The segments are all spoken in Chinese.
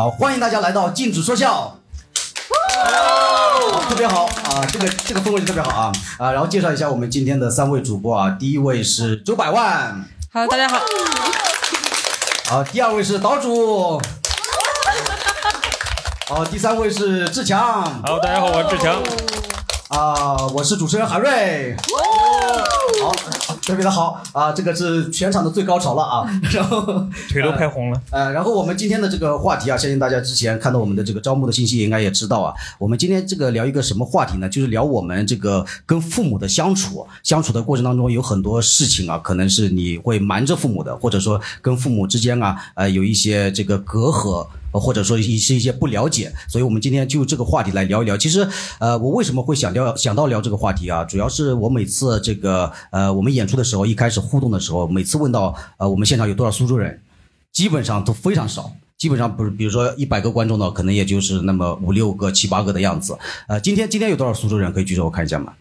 啊，欢迎大家来到禁止说笑。好特别好啊，这个这个氛围特别好啊啊！然后介绍一下我们今天的三位主播啊，第一位是周百万，好，大家好，好，第二位是岛主，好，第三位是志强，好，大家好，我是志强。啊，我是主持人韩瑞。好，特别的好啊！这个是全场的最高潮了啊！然后腿都拍红了。呃，然后我们今天的这个话题啊，相信大家之前看到我们的这个招募的信息，应该也知道啊。我们今天这个聊一个什么话题呢？就是聊我们这个跟父母的相处，相处的过程当中有很多事情啊，可能是你会瞒着父母的，或者说跟父母之间啊，呃，有一些这个隔阂。或者说一是一些不了解，所以我们今天就这个话题来聊一聊。其实，呃，我为什么会想聊想到聊这个话题啊？主要是我每次这个呃我们演出的时候，一开始互动的时候，每次问到呃我们现场有多少苏州人，基本上都非常少，基本上不是，比如说一百个观众呢，可能也就是那么五六个、七八个的样子。呃，今天今天有多少苏州人可以举手我看一下吗？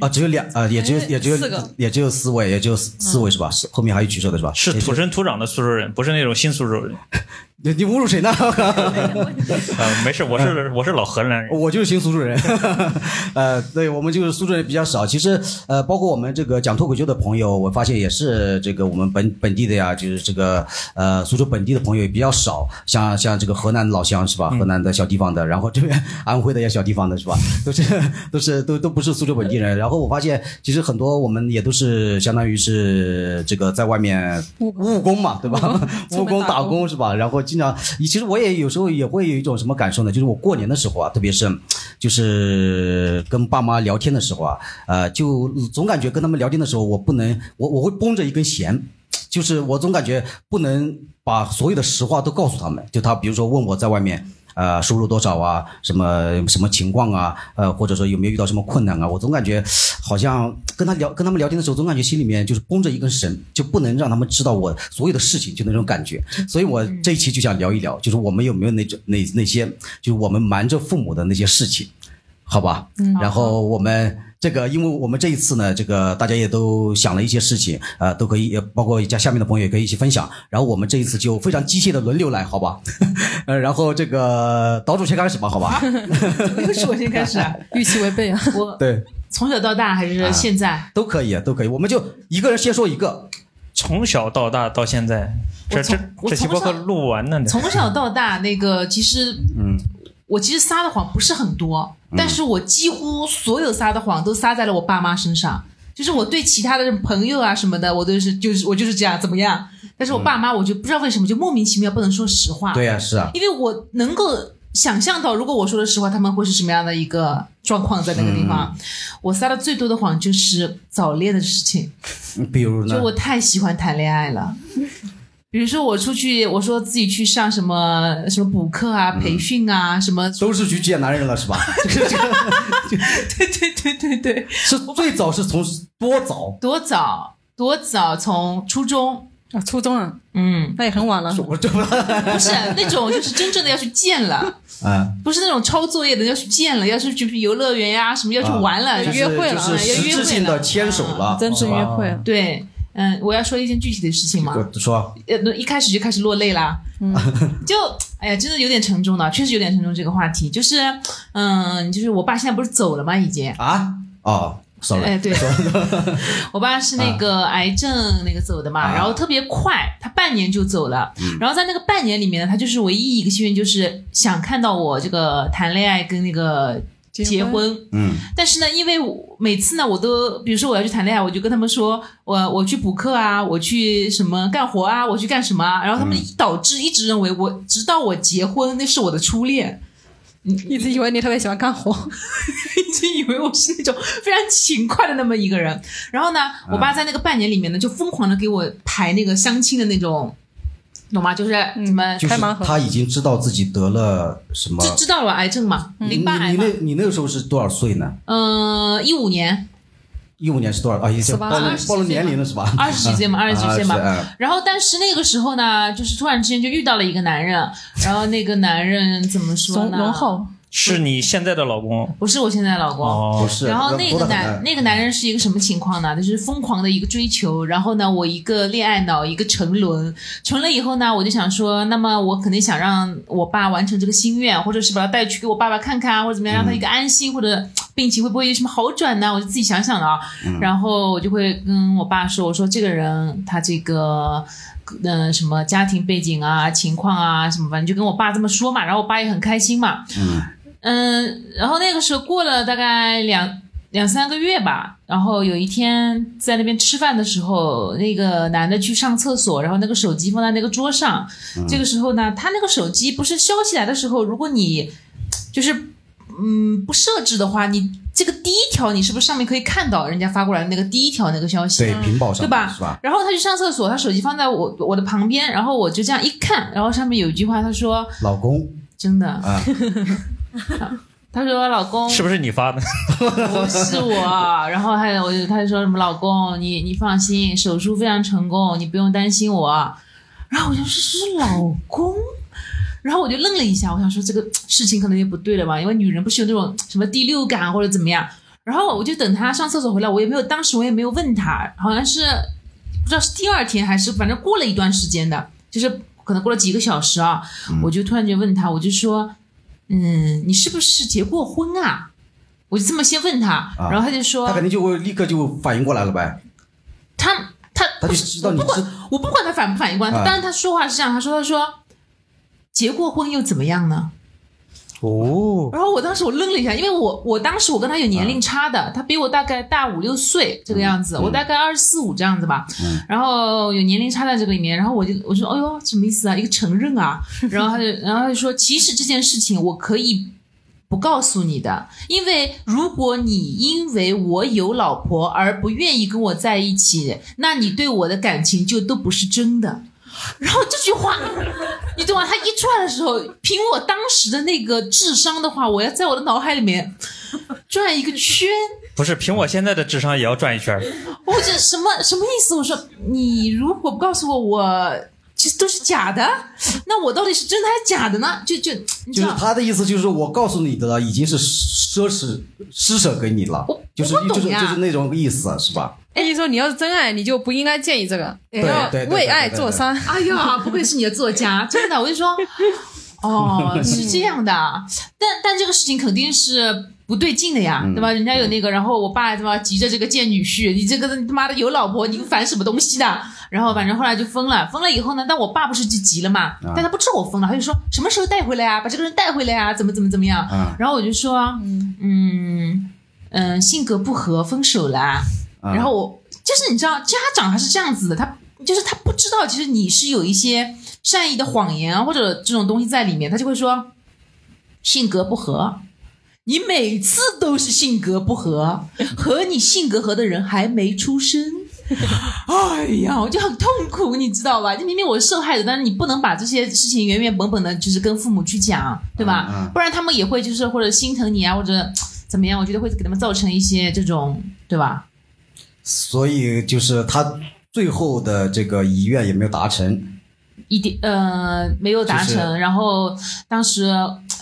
啊，只有两啊，也只有也只有也只有四位，也只有四四位是吧？是后面还有举手的是吧？是土生土长的苏州人，不是那种新苏州人。你你侮辱谁呢？呃，没事，我是我是老河南人，我就是新苏州人。呃，对我们就是苏州人比较少。其实呃，包括我们这个讲脱口秀的朋友，我发现也是这个我们本本地的呀，就是这个呃苏州本地的朋友也比较少。像像这个河南老乡是吧？河南的小地方的，然后这边 安徽的也小地方的是吧？都是都是都都不是苏州本地人。然后我发现其实很多我们也都是相当于是这个在外面务务工嘛，对吧？务工打工是吧？然后。经常，其实我也有时候也会有一种什么感受呢？就是我过年的时候啊，特别是，就是跟爸妈聊天的时候啊，呃，就总感觉跟他们聊天的时候，我不能，我我会绷着一根弦，就是我总感觉不能把所有的实话都告诉他们。就他比如说问我在外面。呃，收入多少啊？什么什么情况啊？呃，或者说有没有遇到什么困难啊？我总感觉好像跟他聊，跟他们聊天的时候，总感觉心里面就是绷着一根绳，就不能让他们知道我所有的事情，就那种感觉。所以我这一期就想聊一聊，就是我们有没有那种那那些，就是我们瞒着父母的那些事情，好吧？嗯。然后我们。这个，因为我们这一次呢，这个大家也都想了一些事情，呃，都可以，包括加下面的朋友也可以一起分享。然后我们这一次就非常机械的轮流来，好吧？呃，然后这个岛主先开始吧，好吧？又是我先开始，预期违背啊！我对，从小到大还是现在都可以，都可以。我们就一个人先说一个，从小到大到现在，这这这期播客录不完呢。从小到大，那个其实，嗯。我其实撒的谎不是很多，但是我几乎所有撒的谎都撒在了我爸妈身上。就是我对其他的朋友啊什么的，我都是就是我就是这样怎么样？但是我爸妈，我就不知道为什么就莫名其妙不能说实话。对呀，是啊，因为我能够想象到，如果我说的实话，他们会是什么样的一个状况在那个地方。我撒的最多的谎就是早恋的事情，比如呢？就我太喜欢谈恋爱了。比如说我出去，我说自己去上什么什么补课啊、培训啊，什么都是去见男人了，是吧？对对对对对，是最早是从多早？多早？多早？从初中啊，初中啊，嗯，那也很晚了。我这不 是那种，就是真正的要去见了啊，不是那种抄作业的要去见了，要去去游乐园呀，什么要去玩了，约会了，要约会了牵手了，真正约会了。对。嗯，我要说一件具体的事情吗？说，呃，一开始就开始落泪啦。嗯，就，哎呀，真的有点沉重的，确实有点沉重。这个话题就是，嗯，就是我爸现在不是走了吗？已经啊，哦，sorry，哎，对，我爸是那个癌症那个走的嘛，然后特别快，他半年就走了，然后在那个半年里面呢，他就是唯一一个心愿，就是想看到我这个谈恋爱跟那个。结婚，嗯，但是呢，因为每次呢，我都比如说我要去谈恋爱，我就跟他们说，我我去补课啊，我去什么干活啊，我去干什么啊，然后他们导致一直认为我直到我结婚那是我的初恋，一直以为你特别喜欢干活，一直以为我是那种非常勤快的那么一个人，然后呢，我爸在那个半年里面呢，就疯狂的给我排那个相亲的那种。懂吗？就是什么开盲盒？他已经知道自己得了什么？知知道了癌症嘛？淋巴癌你那，你那个时候是多少岁呢？嗯，一五年。一五年是多少啊？一岁暴露暴露年龄了是吧？二十几岁嘛，二十几岁嘛。然后，但是那个时候呢，就是突然之间就遇到了一个男人，然后那个男人怎么说呢？龙浩。是你现在的老公？不是我现在的老公。哦不，是。然后那个男那个男人是一个什么情况呢？就是疯狂的一个追求，然后呢，我一个恋爱脑，一个沉沦，沉了以后呢，我就想说，那么我肯定想让我爸完成这个心愿，或者是把他带去给我爸爸看看啊，或者怎么样，让他一个安心，或者病情会不会有什么好转呢？我就自己想想了啊，然后我就会跟我爸说，我说这个人他这个。嗯，什么家庭背景啊、情况啊，什么反正就跟我爸这么说嘛，然后我爸也很开心嘛。嗯，然后那个时候过了大概两两三个月吧，然后有一天在那边吃饭的时候，那个男的去上厕所，然后那个手机放在那个桌上。这个时候呢，他那个手机不是消息来的时候，如果你就是嗯不设置的话，你这个第一条你是不是上面可以看到人家发过来的那个第一条那个消息？对屏保上对吧？是吧？然后他去上厕所，他手机放在我我的旁边，然后我就这样一看，然后上面有一句话，他说老公：“真的，啊，他说老公是不是你发的？不是我，然后还有我就他就说什么老公，你你放心，手术非常成功，你不用担心我。然后我就说是老公，然后我就愣了一下，我想说这个事情可能也不对了吧，因为女人不是有那种什么第六感或者怎么样。然后我就等他上厕所回来，我也没有当时我也没有问他，好像是不知道是第二天还是反正过了一段时间的，就是可能过了几个小时啊，我就突然间问他，我就说，嗯，你是不是结过婚啊？我就这么先问他，然后他就说他肯定就会立刻就反应过来了呗，他他他就知道你我不管是我不管他反不反应过来，啊但是他说话是这样，他说他说结过婚又怎么样呢？哦，然后我当时我愣了一下，因为我我当时我跟他有年龄差的，他比我大概大五六岁这个样子，我大概二十四五这样子吧，然后有年龄差在这个里面，然后我就我说哎呦什么意思啊？一个承认啊，然后他就然后他就说其实这件事情我可以。不告诉你的，因为如果你因为我有老婆而不愿意跟我在一起，那你对我的感情就都不是真的。然后这句话，你懂吗？他一出来的时候，凭我当时的那个智商的话，我要在我的脑海里面转一个圈。不是，凭我现在的智商也要转一圈。我这什么什么意思？我说你如果不告诉我，我其实都是假的，那我到底是真的还是假的呢？就就就是他的意思就是我告诉你的了已经是奢侈施舍给你了我，就是就是就是那种意思是吧？哎，你说你要是真爱，你就不应该建议这个，对你要为爱做三。哎呀，不愧是你的作家，真的，我就说，哦，是这样的，但但这个事情肯定是不对劲的呀，对吧？人家有那个，然后我爸他妈急着这个见女婿，你这个他妈的有老婆，你烦什么东西的？然后反正后来就分了，分了以后呢，但我爸不是就急了嘛，但他不知道我分了，他就说什么时候带回来啊？把这个人带回来啊？怎么怎么怎么样？啊然后我就说，嗯嗯嗯，性格不合，分手啦。啊然后我就是你知道，家长他是这样子的，他就是他不知道，其实你是有一些善意的谎言啊，或者这种东西在里面，他就会说性格不合。你每次都是性格不合，和你性格合的人还没出生。哎呀，我就很痛苦，你知道吧？就明明我是受害者，但是你不能把这些事情原原本本的，就是跟父母去讲，对吧？嗯嗯不然他们也会就是或者心疼你啊，或者 怎么样？我觉得会给他们造成一些这种，对吧？所以就是他最后的这个遗愿也没有达成，一点呃没有达成，就是然后当时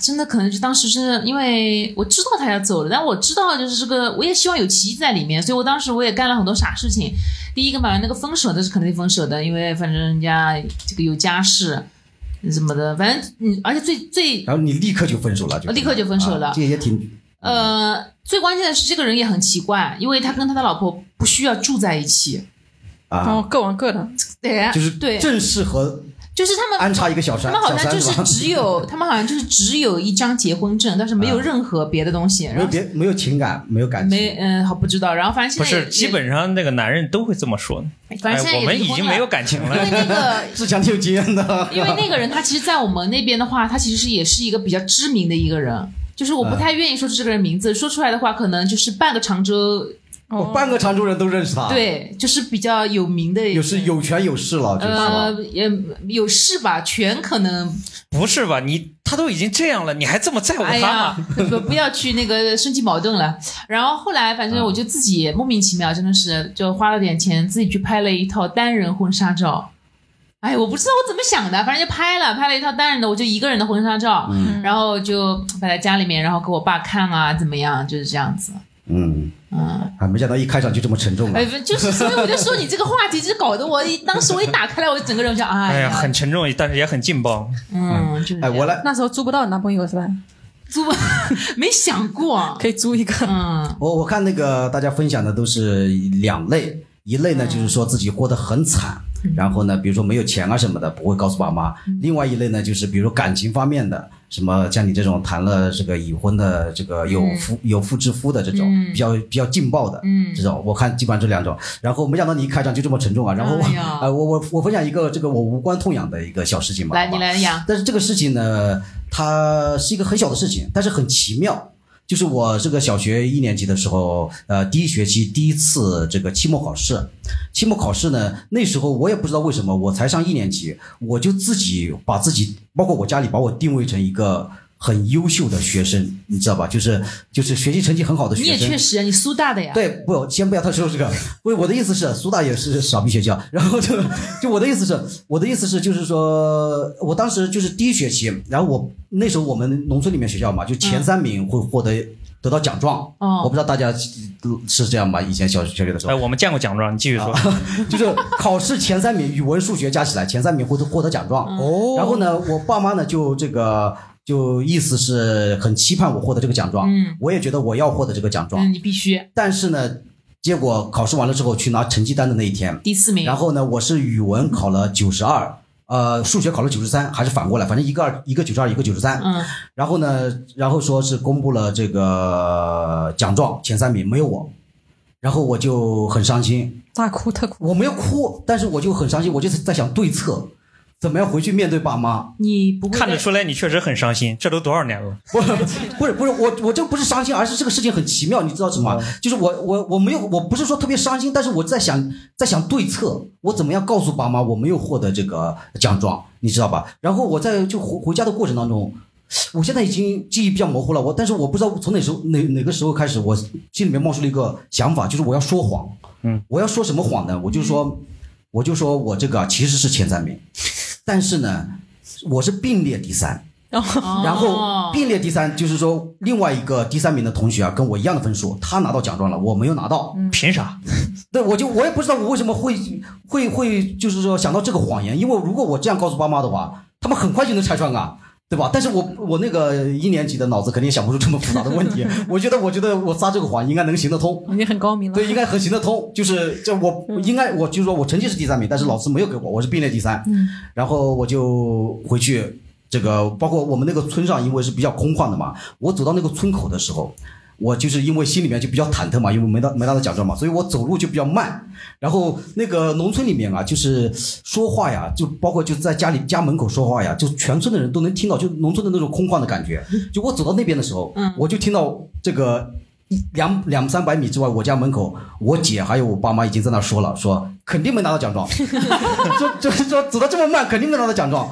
真的可能是当时是因为我知道他要走了，但我知道就是这个，我也希望有奇迹在里面，所以我当时我也干了很多傻事情。第一个嘛，那个分手的是肯定分手的，因为反正人家这个有家室什么的，反正你，而且最最然后你立刻就分手了，就立刻就分手了啊这也挺呃最关键的是这个人也很奇怪，因为他跟他的老婆不需要住在一起，啊，哦，各玩各的，对，就是对，正适合就是他们安插一个小他，们好像就是只有，他们好像就是只有一张结婚证，但是没有任何别的东西。没然后别没有情感，没有感情没，嗯，好不知道。然后反正现在不是，基本上那个男人都会这么说。反正现在已经没有感情了因为。那个。自强挺有经验的。因为那个人他其实，在我们那边的话，他其实也是一个比较知名的一个人，就是我不太愿意说出这个人名字，说出来的话，可能就是半个常州，我半个常州人都认识他，，对，就是比较有名的，有是有权有势了，就是呃，也有势吧，权可能不是吧？你他都已经这样了，你还这么在乎他不不要去那个升级矛盾了。然后后来，反正我就自己莫名其妙，真的是就花了点钱，自己去拍了一套单人婚纱照。哎，我不知道我怎么想的，反正就拍了，拍了一套单人的，我就一个人的婚纱照，嗯然后就摆在家里面，然后给我爸看啊，怎么样，就是这样子。嗯，嗯，啊，没想到一开场就这么沉重了哎，。不就是所以我就说你这个话题，就是搞得我当时我一打开来，我就整个人就哎哎呀，呀，很沉重，但是也很劲爆。嗯，就是哎，我来，那时候租不到男朋友是吧？租，没想过，可以租一个。嗯。我我看那个大家分享的都是两类，一类呢就是说自己过得很惨，然后呢，比如说没有钱啊什么的，不会告诉爸妈；另外一类呢，就是比如说感情方面的，什么像你这种谈了这个已婚的，这个有夫、有妇之夫的这种，嗯比较比较劲爆的，嗯这种我看基本上这两种。然后没想到你一开场就这么沉重啊！然后我、哎 呃，我我我分享一个这个我无关痛痒的一个小事情吧，来你来讲，但是这个事情呢，它是一个很小的事情，但是很奇妙。就是我这个小学一年级的时候，呃，第一学期第一次这个期末考试，期末考试呢，那时候我也不知道为什么，我才上一年级，我就自己把自己，包括我家里把我定位成一个很优秀的学生，你知道吧？就是就是学习成绩很好的学你生。也确实，你苏大的呀，对，不，先不要他说这个。不，我的意思是，苏大也是傻逼学校。然后就就我的意思是，我的意思是，就是说我当时就是第一学期，然后我那时候我们农村里面学校嘛，就前三名会获得、得到奖状。哦我不知道大家是这样吧？以前小小学的时候哎，，我们见过奖状，你继续说。就是考试前三名，语文、数学加起来前三名会获得奖状。哦然后呢，我爸妈呢就这个就意思是很期盼我获得这个奖状。嗯我也觉得我要获得这个奖状。嗯，你必须但是呢，结果考试完了之后去拿成绩单的那一天，第四名，然后呢，我是语文考了九十二，呃，数学考了九十三，还是反过来，反正一个二一个九十二，一个九十三。嗯然后呢，然后说是公布了这个奖状前三名没有我，然后我就很伤心，大哭特哭。我没有哭，但是我就很伤心，我就是在想对策，怎么样回去面对爸妈。你不会看得出来你确实很伤心，这都多少年了？不是不是不是我我这不是伤心，而是这个事情很奇妙，你知道什么吗？就是我我我没有我不是说特别伤心，但是我在想在想对策，我怎么样告诉爸妈我没有获得这个奖状，你知道吧？然后我在就回回家的过程当中。我现在已经记忆比较模糊了，我但是我不知道从哪时候哪哪个时候开始，我心里面冒出了一个想法，就是我要说谎。嗯，我要说什么谎呢？我就说，我就说我这个其实是前三名，但是呢，我是并列第三。然后哦并列第三，就是说另外一个第三名的同学啊，跟我一样的分数，他拿到奖状了，我没有拿到。凭啥？对，我就我也不知道我为什么会会会就是说想到这个谎言，因为如果我这样告诉爸妈的话，他们很快就能拆穿啊。对吧？但是我我那个一年级的脑子肯定想不出这么复杂的问题。我觉得，我觉得我撒这个谎应该能行得通。你很高明了。对，应该很行得通。就是这我应该我就是说我成绩是第三名，但是老师没有给我，我是并列第三。嗯，然后我就回去，这个包括我们那个村上，因为是比较空旷的嘛，我走到那个村口的时候。我就是因为心里面就比较忐忑嘛，因为没拿没拿到奖状嘛，所以我走路就比较慢。然后那个农村里面啊，就是说话呀，就包括就在家里家门口说话呀，就全村的人都能听到，就农村的那种空旷的感觉。就我走到那边的时候，嗯我就听到这个一两两三百米之外，我家门口，我姐还有我爸妈已经在那说了，说肯定没拿到奖状，说就是说走的这么慢，肯定没拿到奖状。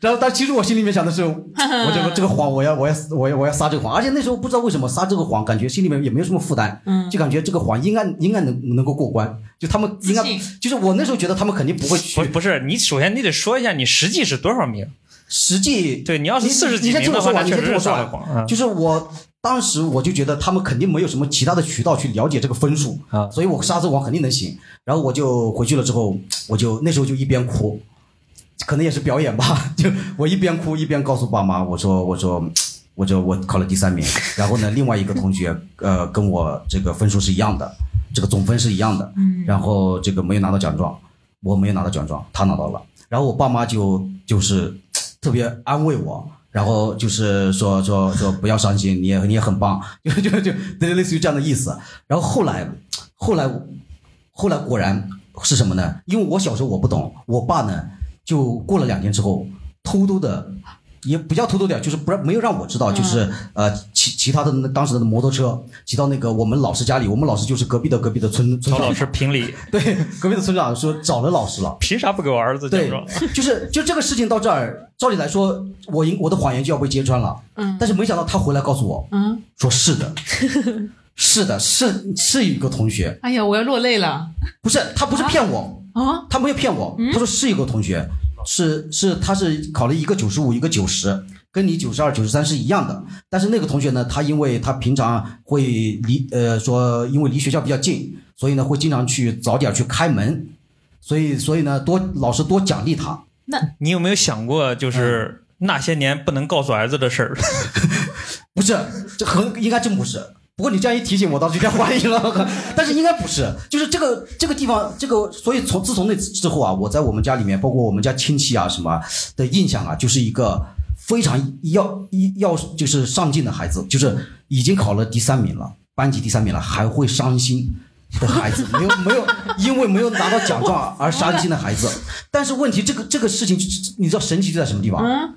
然后，但其实我心里面想的是，我这个这个谎，我要我要我要我要撒这个谎，而且那时候不知道为什么撒这个谎，感觉心里面也没有什么负担，嗯就感觉这个谎应该应该能能够过关，就他们应该就是我那时候觉得他们肯定不会去不，不是，你首先你得说一下你实际是多少名。实际对你要是你四十几你先名的话，听我说完，你先听我说完。就是我当时我就觉得他们肯定没有什么其他的渠道去了解这个分数啊所以我沙子王肯定能行。然后我就回去了之后，我就那时候就一边哭，可能也是表演吧，就我一边哭一边告诉爸妈，我说我说。我说我考了第三名，然后呢，另外一个同学，呃，跟我这个分数是一样的，这个总分是一样的，嗯然后这个没有拿到奖状，我没有拿到奖状，他拿到了，然后我爸妈就就是特别安慰我，然后就是说说说不要伤心，你也你也很棒，就就就类类似于这样的意思。然后后来后来后来果然是什么呢？因为我小时候我不懂，我爸呢就过了两天之后偷偷的。也不叫偷偷点，就是不让没有让我知道，就是呃骑其他的那当时的摩托车骑到那个我们老师家里，我们老师就是隔壁的隔壁的村村长。找老，师评理，对隔壁的村长说找了老师了，凭啥不给我儿子对？，就是就这个事情到这儿，照理来说，我应我的谎言就要被揭穿了。嗯。但是没想到他回来告诉我嗯，说是的，是的，是是一个同学，哎呀，我要落泪了。不是他不是骗我，啊！他没有骗我，他说是一个同学，是是他是考了一个九十五，一个九十，跟你九十二、九十三是一样的。但是那个同学呢，他因为他平常会离呃说，因为离学校比较近，所以呢会经常去早点去开门，所以所以呢多老师多奖励他。那你有没有想过，就是那些年不能告诉儿子的事儿？不是，这很应该真不是。不过你这样一提醒，我倒是有点怀疑了。但是应该不是，就是这个这个地方，这个所以从自从那次之后啊，我在我们家里面，包括我们家亲戚啊什么的印象啊，就是一个非常要要就是上进的孩子，就是已经考了第三名了，班级第三名了，还会伤心的孩子，没有没有因为没有拿到奖状而伤心的孩子。但是问题，这个这个事情，你知道神奇就在什么地方？嗯，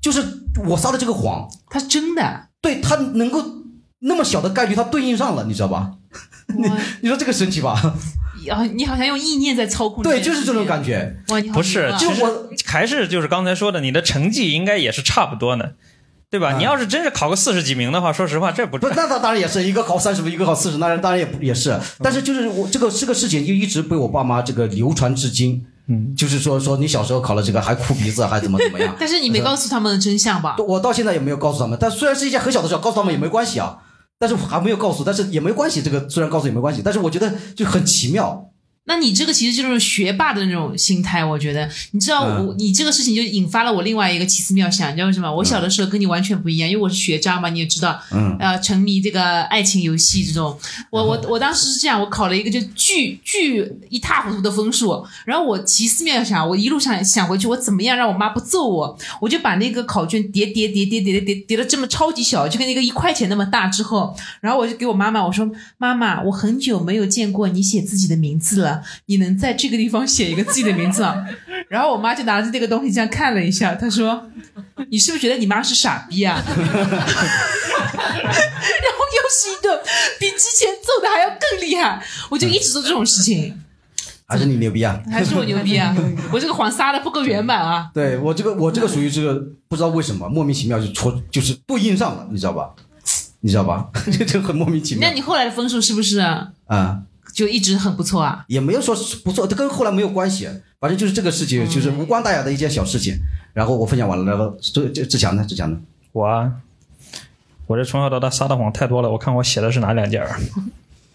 就是我撒的这个谎，他是真的。对他能够那么小的概率，它对应上了，你知道吧？你你说这个神奇吧？啊，你好像用意念在操控。对，就是这种感觉。哇，你好不是，牛啊其实我还是就是刚才说的，你的成绩应该也是差不多的，对吧？嗯你要是真是考个四十几名的话，说实话，这不不，那他当然也是一个考三十分，一个考四十，那当然也不也是。但是就是我这个这个事情就一直被我爸妈这个流传至今。嗯，就是说说你小时候考了这个还哭鼻子还怎么怎么样？但是你没告诉他们的真相吧？我到现在也没有告诉他们，但虽然是一件很小的事，告诉他们也没关系啊。但是我还没有告诉，但是也没关系。这个虽然告诉也没关系，但是我觉得就很奇妙。那你这个其实就是学霸的那种心态我觉得。你知道我你这个事情就引发了我另外一个奇思妙想你知道为什么？我小的时候跟你完全不一样因为我是学渣嘛你也知道呃沉迷这个爱情游戏这种。我我我当时是这样我考了一个就巨巨一塌糊涂的分数。然后我奇思妙想我一路上想回去我怎么样让我妈不揍我？我就把那个考卷叠叠叠叠叠叠叠了这么超级小就跟那个一块钱那么大之后然后我就给我妈妈我说妈妈我很久没有见过你写自己的名字了你能在这个地方写一个自己的名字吗？然后我妈就拿着这个东西这样看了一下，她说：“你是不是觉得你妈是傻逼啊？” 然后又是一顿比之前揍的还要更厉害，我就一直做这种事情，还是你牛逼啊！还是我牛逼啊！我这个谎撒的不够圆满啊！对我这个我这个属于这个不知道为什么莫名其妙就戳就是对应上了，你知道吧？你知道吧？这个很莫名其妙那你后来的分数是不是啊、就一直很不错啊？也没有说是不错，这跟后来没有关系，反正就是这个事情，就是无关大雅的一件小事情。然后我分享完了，然后这这志强呢？志强呢？我啊，我这从小到大撒的谎太多了。我看我写的是哪两件儿？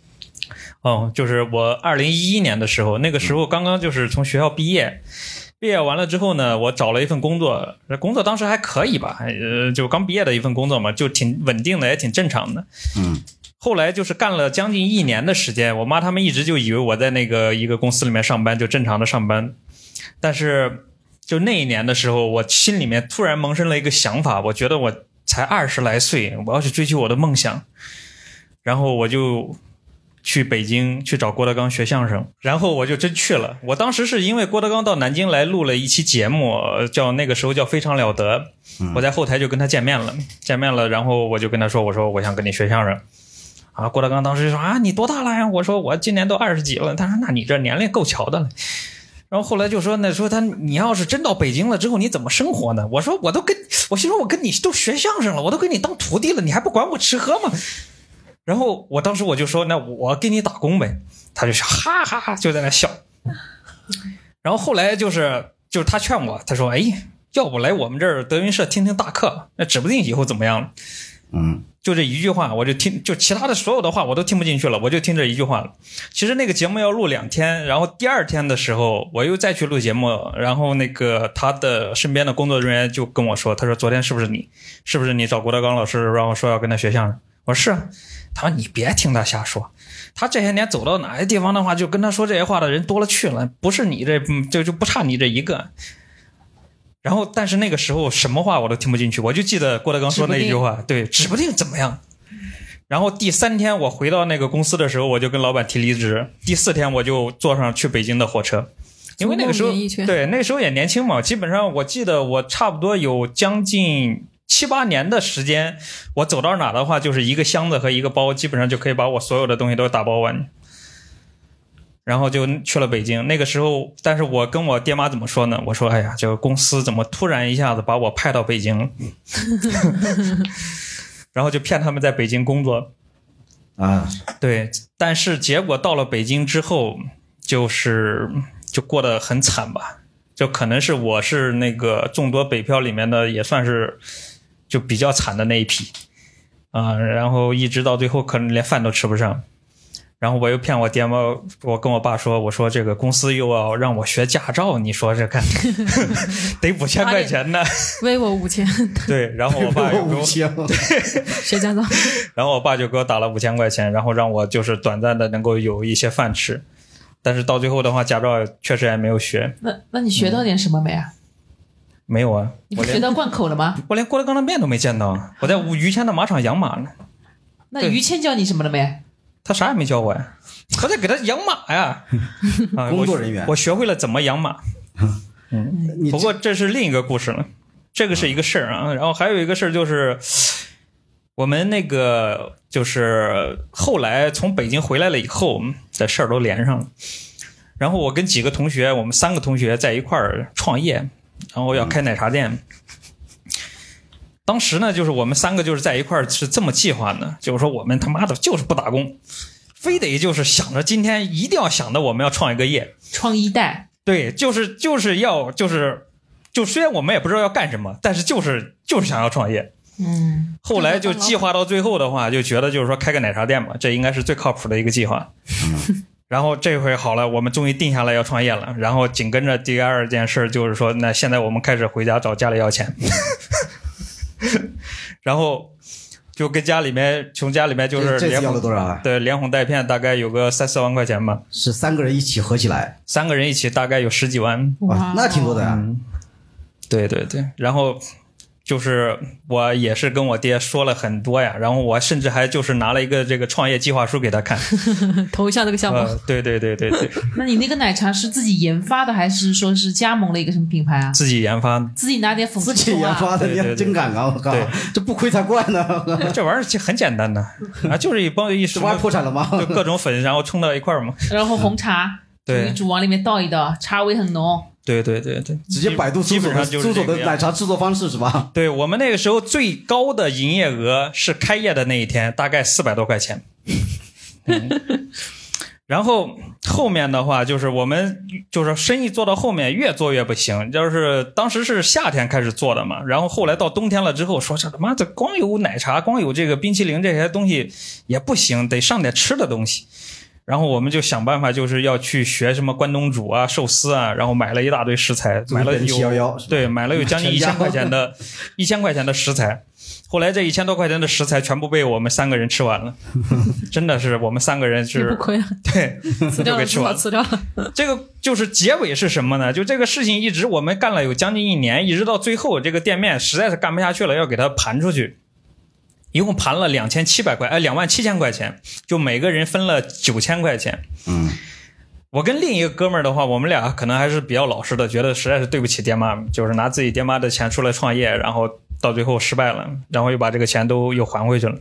哦，就是我二零一一年的时候，那个时候刚刚就是从学校毕业，毕业完了之后呢，我找了一份工作，这工作当时还可以吧，呃，就刚毕业的一份工作嘛，就挺稳定的，也挺正常的。嗯，后来就是干了将近一年的时间，我妈他们一直就以为我在那个一个公司里面上班，就正常的上班。但是就那一年的时候，我心里面突然萌生了一个想法，我觉得我才二十来岁，我要去追求我的梦想，然后我就去北京去找郭德纲学相声，然后我就真去了。我当时是因为郭德纲到南京来录了一期节目，叫那个时候叫《非常了得》，我在后台就跟他见面了，见面了，然后我就跟他说，我说我想跟你学相声。啊，郭德纲当时就说啊，你多大了呀？我说我今年都二十几了。他说那你这年龄够瞧的了。然后后来就说那说他你要是真到北京了之后你怎么生活呢？我说我都跟我心说我跟你都学相声了，我都给你当徒弟了，你还不管我吃喝吗？然后我当时我就说那我给你打工呗，他就笑哈哈哈就在那笑。然后后来就是就是他劝我，他说哎，要不来我们这儿德云社听听大课，那指不定以后怎么样。嗯就这一句话，我就听，就其他的所有的话我都听不进去了，我就听这一句话了。其实那个节目要录两天，然后第二天的时候我又再去录节目，然后那个他的身边的工作人员就跟我说，他说昨天是不是你？是不是你找郭德纲老师，然后说要跟他学相声？我说是啊。他说你别听他瞎说，他这些年走到哪些地方的话，就跟他说这些话的人多了去了，不是你这就就不差你这一个。然后，但是那个时候什么话我都听不进去，我就记得郭德纲说那一句话，对，指不定怎么样。然后第三天我回到那个公司的时候，我就跟老板提离职。第四天我就坐上去北京的火车，因为那个时候对那时候也年轻嘛，基本上我记得我差不多有将近七八年的时间，我走到哪的话就是一个箱子和一个包，基本上就可以把我所有的东西都打包完。然后就去了北京。那个时候，但是我跟我爹妈怎么说呢？我说：“哎呀，这个公司怎么突然一下子把我派到北京了？” 然后就骗他们在北京工作。啊，对，但是结果到了北京之后，就是就过得很惨吧。就可能是我是那个众多北漂里面的，也算是就比较惨的那一批啊、然后一直到最后可能连饭都吃不上。然后我又骗我爹妈，我跟我爸说，我说这个公司又要让我学驾照，你说这看 得五千块钱呢。微我五千，对，然后我爸 又给我五千，学驾照。然后我爸就给我打了五千块钱，然后让我就是短暂的能够有一些饭吃，但是到最后的话，驾照确实也没有学，那那你学到点什么没啊？没有啊，你不我连学到贯口了吗？我连郭德纲的面都没见到，我在于谦的马场养马呢，那于谦教你什么了没？他啥也没教我呀，我在给他养马呀，啊工作人员我，我学会了怎么养马，嗯不过这是另一个故事了，这个是一个事儿啊，然后还有一个事儿就是，我们那个就是后来从北京回来了以后，这事儿都连上了。然后我跟几个同学，我们三个同学在一块儿创业，然后要开奶茶店。当时呢，就是我们三个就是在一块儿是这么计划的，就是说我们他妈的就是不打工，非得就是想着今天一定要想着我们要创一个业，创一代，对，就是就是要就是就虽然我们也不知道要干什么，但是就是就是想要创业。嗯，后来就计划到最后的话，就觉得就是说开个奶茶店嘛，这应该是最靠谱的一个计划。然后这回好了，我们终于定下来要创业了。然后紧跟着第二件事就是说，那现在我们开始回家找家里要钱，然后就跟家里面从家里面就是这次要了连哄多少啊？对连哄带骗，大概有个三四万块钱吧，是三个人一起合起来，三个人一起大概有十几万。哇，那挺多的呀。嗯，对对对，然后就是我也是跟我爹说了很多呀，然后我甚至还就是拿了一个这个创业计划书给他看，投一下这个项目。呃，对对对对对，那你那个奶茶是自己研发的，还是说是加盟了一个什么品牌啊？自己研发的，自己拿点粉自己？研发的，你还真敢啊！我靠，这不亏才怪呢。这玩意儿其实很简单的啊，就是一帮一什么破产了吗？就各种粉，然后冲到一块儿嘛，然后红茶对一煮，往里面倒一倒，茶味很浓。对对对对，直接百度基搜索的本上就是搜索的。奶茶制作方式是吧？对我们那个时候最高的营业额是开业的那一天，大概四百多块钱。嗯，然后后面的话就是我们就是生意做到后面越做越不行，就是当时是夏天开始做的嘛，然后后来到冬天了之后，说这他妈的光有奶茶，光有这个冰淇淋这些东西也不行，得上点吃的东西。然后我们就想办法，就是要去学什么关东煮啊、寿司啊，然后买了一大堆食材，买了有对，买了有将近一千块钱的，一千块钱的食材。后来这一千多块钱的食材全部被我们三个人吃完了，真的是我们三个人是不是亏啊，对辞掉吃掉了。这个就是结尾是什么呢？就这个事情一直我们干了有将近一年，一直到最后这个店面实在是干不下去了，要给它盘出去。一共盘了两千七百块，哎，两万七千块钱，就每个人分了九千块钱。嗯，我跟另一个哥们儿的话，我们俩可能还是比较老实的，觉得实在是对不起爹妈，就是拿自己爹妈的钱出来创业，然后到最后失败了，然后又把这个钱都又还回去了。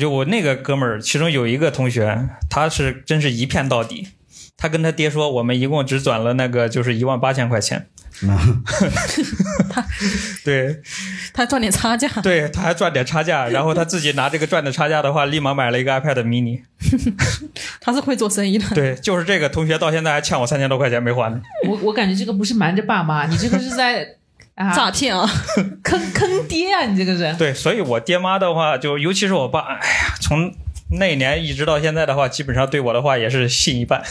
就我那个哥们儿，其中有一个同学，他是真是一骗到底。他跟他爹说，我们一共只转了那个就是一万八千块钱。对他赚点差价，对，他还赚点差价，然后他自己拿这个赚的差价的话，立马买了一个 iPad mini。他是会做生意的。对，就是这个同学到现在还欠我三千多块钱没还呢。我我感觉这个不是瞒着爸妈，你这个是在啊诈骗啊！坑坑爹啊！你这个人。对，所以我爹妈的话，就尤其是我爸，哎呀，从那一年一直到现在的话，基本上对我的话也是信一半。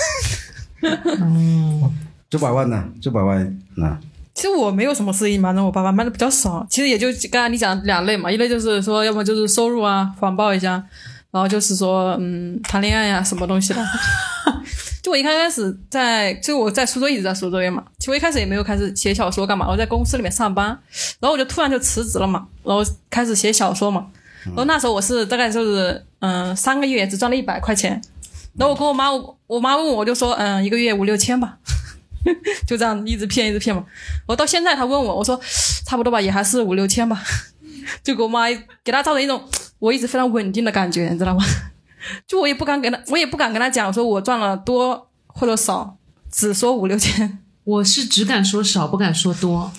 九百万呢？九百万那其实我没有什么事情瞒着我爸爸，瞒的比较少。其实也就刚才你讲两类嘛，一类就是说，要么就是收入啊，谎报一下，然后就是说，嗯，谈恋爱呀、什么东西的。就我一开始在，就我在苏州一直在苏州嘛，其实我一开始也没有开始写小说干嘛，我在公司里面上班，然后我就突然就辞职了嘛，然后开始写小说嘛。然后那时候我是大概就是嗯三个月只赚了一百块钱，然后我跟我妈，我妈问我，我就说嗯一个月五六千吧，就这样一直骗一直骗嘛。我到现在他问我，我说差不多吧，也还是五六千吧，就给我妈给他造成一种我一直非常稳定的感觉，你知道吗？就我也不敢跟他，我也不敢跟他讲说我赚了多或者少，只说五六千。我是只敢说少，不敢说多，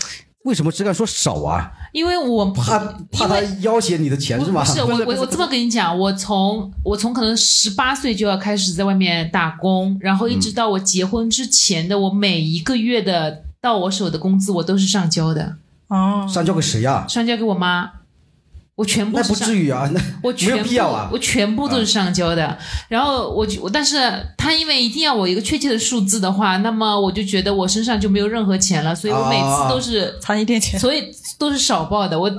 为什么只敢说少啊？因为我怕怕他要挟你的钱是吗？不是我我我这么跟你讲，我从我从可能十八岁就要开始在外面打工，然后一直到我结婚之前的我每一个月的到我手的工资我都是上交的，哦，上交给谁呀？上交给我妈，我全部那不至于啊，我全部有必要啊我全部都是上交的。然后我就我，但是他因为一定要我一个确切的数字的话，那么我就觉得我身上就没有任何钱了，所以我每次都是，差一点钱。所以都是少报的。我，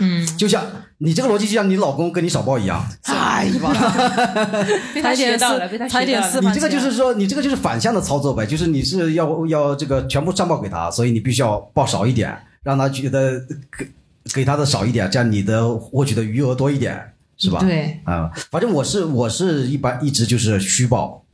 嗯，就像你这个逻辑，就像你老公跟你少报一样。哎呀，被他学到了，被他学到了。你这个就是说，你这个就是反向的操作呗，就是你是要要这个全部上报给他，所以你必须要报少一点，让他觉得给给他的少一点，这样你的获取的余额多一点，是吧？对，啊、反正我是我是一般一直就是虚报，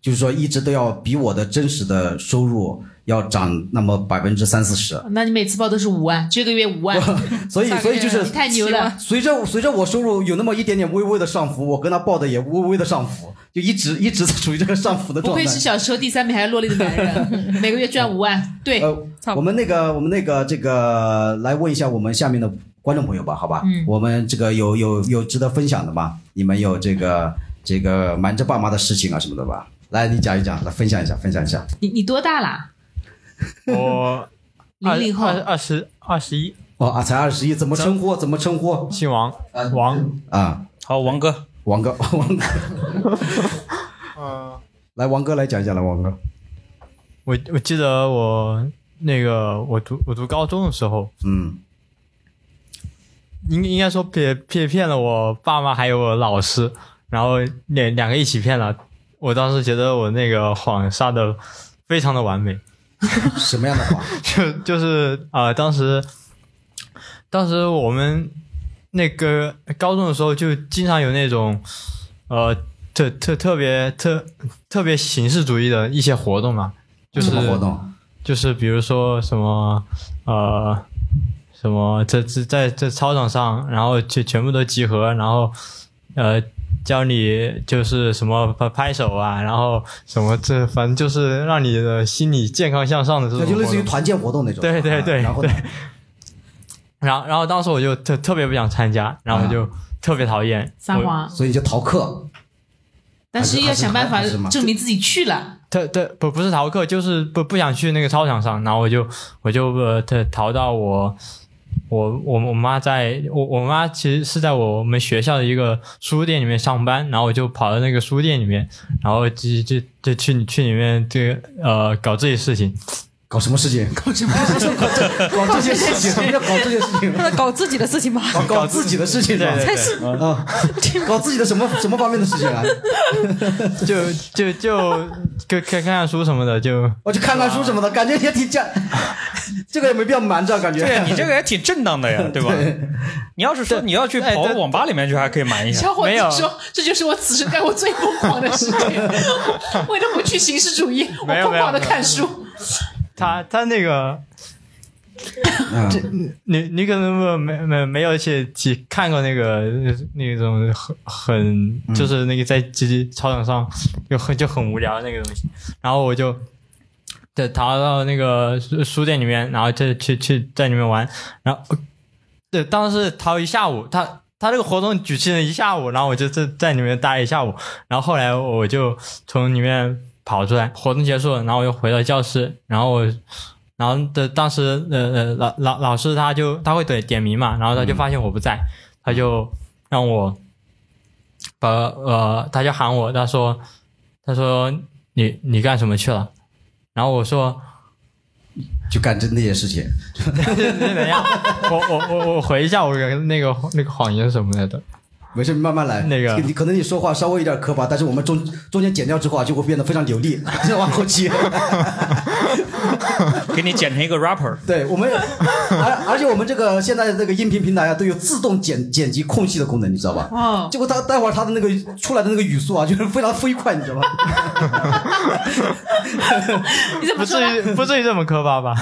就是说一直都要比我的真实的收入要涨那么百分之三四十，那你每次报都是五万，这个月五万，所以所以就是你太牛了。随着随着我收入有那么一点点微微的上浮，我跟他报的也微微的上浮，就一直一直处于这个上浮的状态。不愧是小时候第三名还是落泪的男人，每个月赚五万。对，呃我们那个我们那个这个来问一下我们下面的观众朋友吧，好吧？嗯我们这个有有有值得分享的吗？你们有这个这个瞒着爸妈的事情啊什么的吧？来，你讲一讲，来分享一下，分享一下。你你多大啦？我 零零后。二二十二十一，哦啊，才二十一，怎么称呼？怎么称呼？姓王，王，啊，好，王哥，王哥，王哥，嗯，来，王哥来讲一讲，来，王哥，我我记得我那个我读我读高中的时候，嗯，应应该说骗骗骗了我爸妈还有我老师，然后两两个一起骗了。我当时觉得我那个谎撒的非常的完美，什么样的话？就就是啊、呃当时当时我们那个高中的时候就经常有那种呃特特特别特特别形式主义的一些活动嘛，就是什么活动？就是比如说什么呃什么这这在这操场上，然后全全部都集合，然后呃教你就是什么拍拍手啊，然后什么这反正就是让你的心理健康向上的这种活动。类似于团建活动那种。对对对啊然后呢？然后然后当时我就特特别不想参加，然后我就特别讨厌我撒谎，所以就逃课。但是要想办法证明自己去了。对对不不是逃课，就是不不想去那个操场上，然后我就我就呃特逃到我我我我妈在我我妈其实是在我们学校的一个书店里面上班，然后我就跑到那个书店里面，然后就就就去去里面这个呃搞这些事情，搞什么事情？搞什么？搞这些事情？什么叫搞这些事情？那 搞自己的事情吧，搞搞自己的事情是吧？对对才是啊，搞自己的什么什么方面的事情啊？就就就看看看看书什么的，就我去看看书什么的，感觉也挺正，这个也没必要瞒着，感觉。对，你这个也挺正当的呀，对吧？你要是说你要去跑网吧里面去，还可以瞒一下。小伙没有子说：“这就是我此生干过最疯狂的事情，为了不去形式主义，我疯狂的看书。他他那个嗯，你你可能没没没有去去看过那个那种很很就是那个在机操场上就很就很无聊那个东西，然后我就对逃到那个书书店里面，然后就去去在里面玩，然后对当时逃一下午，他他这个活动举行了一下午，然后我就在在里面待一下午，然后后来我就从里面跑出来，活动结束了，然后我又回到教室，然后我。然后的当时呃呃老老老师他就他会点点名嘛，然后他就发现我不在，他就让我把呃他就喊我，他说他说你你干什么去了？然后我说就干这那些事情。等一下，我我我我回一下我那个那个谎言是什么来的？没事，慢慢来。那个你可能你说话稍微有点磕巴，但是我们中中间剪掉之后啊，就会变得非常流利，再往后期。给你剪成一个 rapper。对我们，而而且我们这个现在的这个音频平台啊，都有自动剪剪辑空隙的功能，你知道吧？哦，结果他待会儿他的那个出来的那个语速啊，就是非常飞快，你知道吧？你怎么不？至于不至于这么磕巴吧？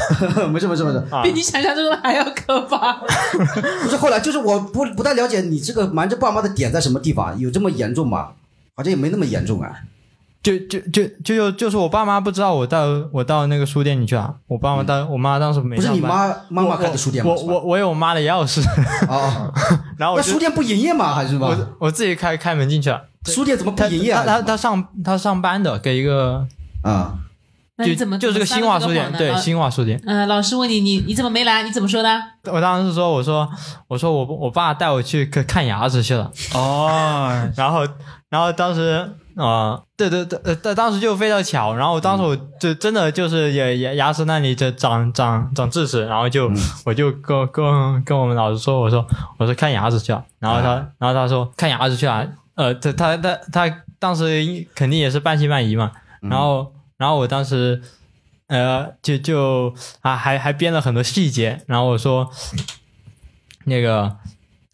没事没事没事，啊比你想象中的还要可怕。不是后来就是我不不太了解你这个瞒着爸妈的点在什么地方，有这么严重吗？好像也没那么严重啊。就就就就就就是我爸妈不知道我到我到那个书店里去了，我爸妈当、我妈当时没不是你上班妈妈妈开的书店吗？我我我有我妈的钥匙，啊，然后我那书店不营业吗？还是吧？我我自己开开门进去了。书店怎么不他营业啊？他他他上他上班的，给一个啊，就那你怎么就这个新华书店，对新华书店。嗯，老师问你，你你怎么没来？你怎么说的？我当时说，我说我说我我爸带我去看看牙齿去了，哦，然后然后当时啊、呃对对对呃，但当时就非常巧，然后当时我就真的就是也牙牙齿那里就长长长智齿，然后就、我就跟跟跟我们老师说，我说我说看牙齿去了，然后他、然后他说看牙齿去了，呃，他他他他当时肯定也是半信半疑嘛，然后然后我当时。呃，就就啊，还还编了很多细节，然后我说，那个，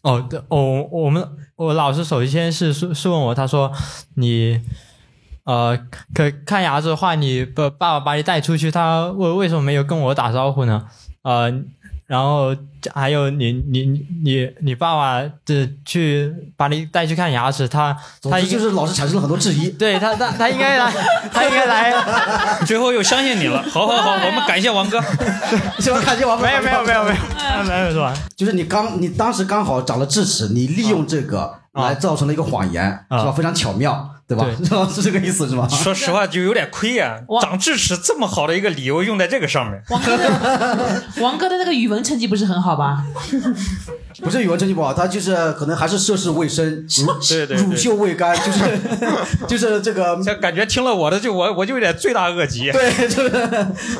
哦，对，哦，我们我老师首先是是问我，他说你，呃，可看牙齿的话，你爸爸爸把你带出去，他为为什么没有跟我打招呼呢？呃，然后还有你你你你你爸爸这去把你带去看牙齿，他他就是老是产生了很多质疑。对他他他应该来，他应该来。最后又相信你了。好好好，我们感谢王哥。是吧？感谢王哥没有没有没有没有没有是吧。就是你刚你当时刚好长了智齿，你利用这个来造成了一个谎言，啊是吧？非常巧妙，对吧？对是吧？是这个意思是吧？说实话，就有点亏啊！长智齿这么好的一个理由用在这个上面，王哥的王哥的那个语文成绩不是很好吧？不是语文成绩不好，他就是可能还是涉世未深，乳对对对乳臭未干，就是 就是这个。这感觉听了我的就我我就有点罪大恶极。对，就是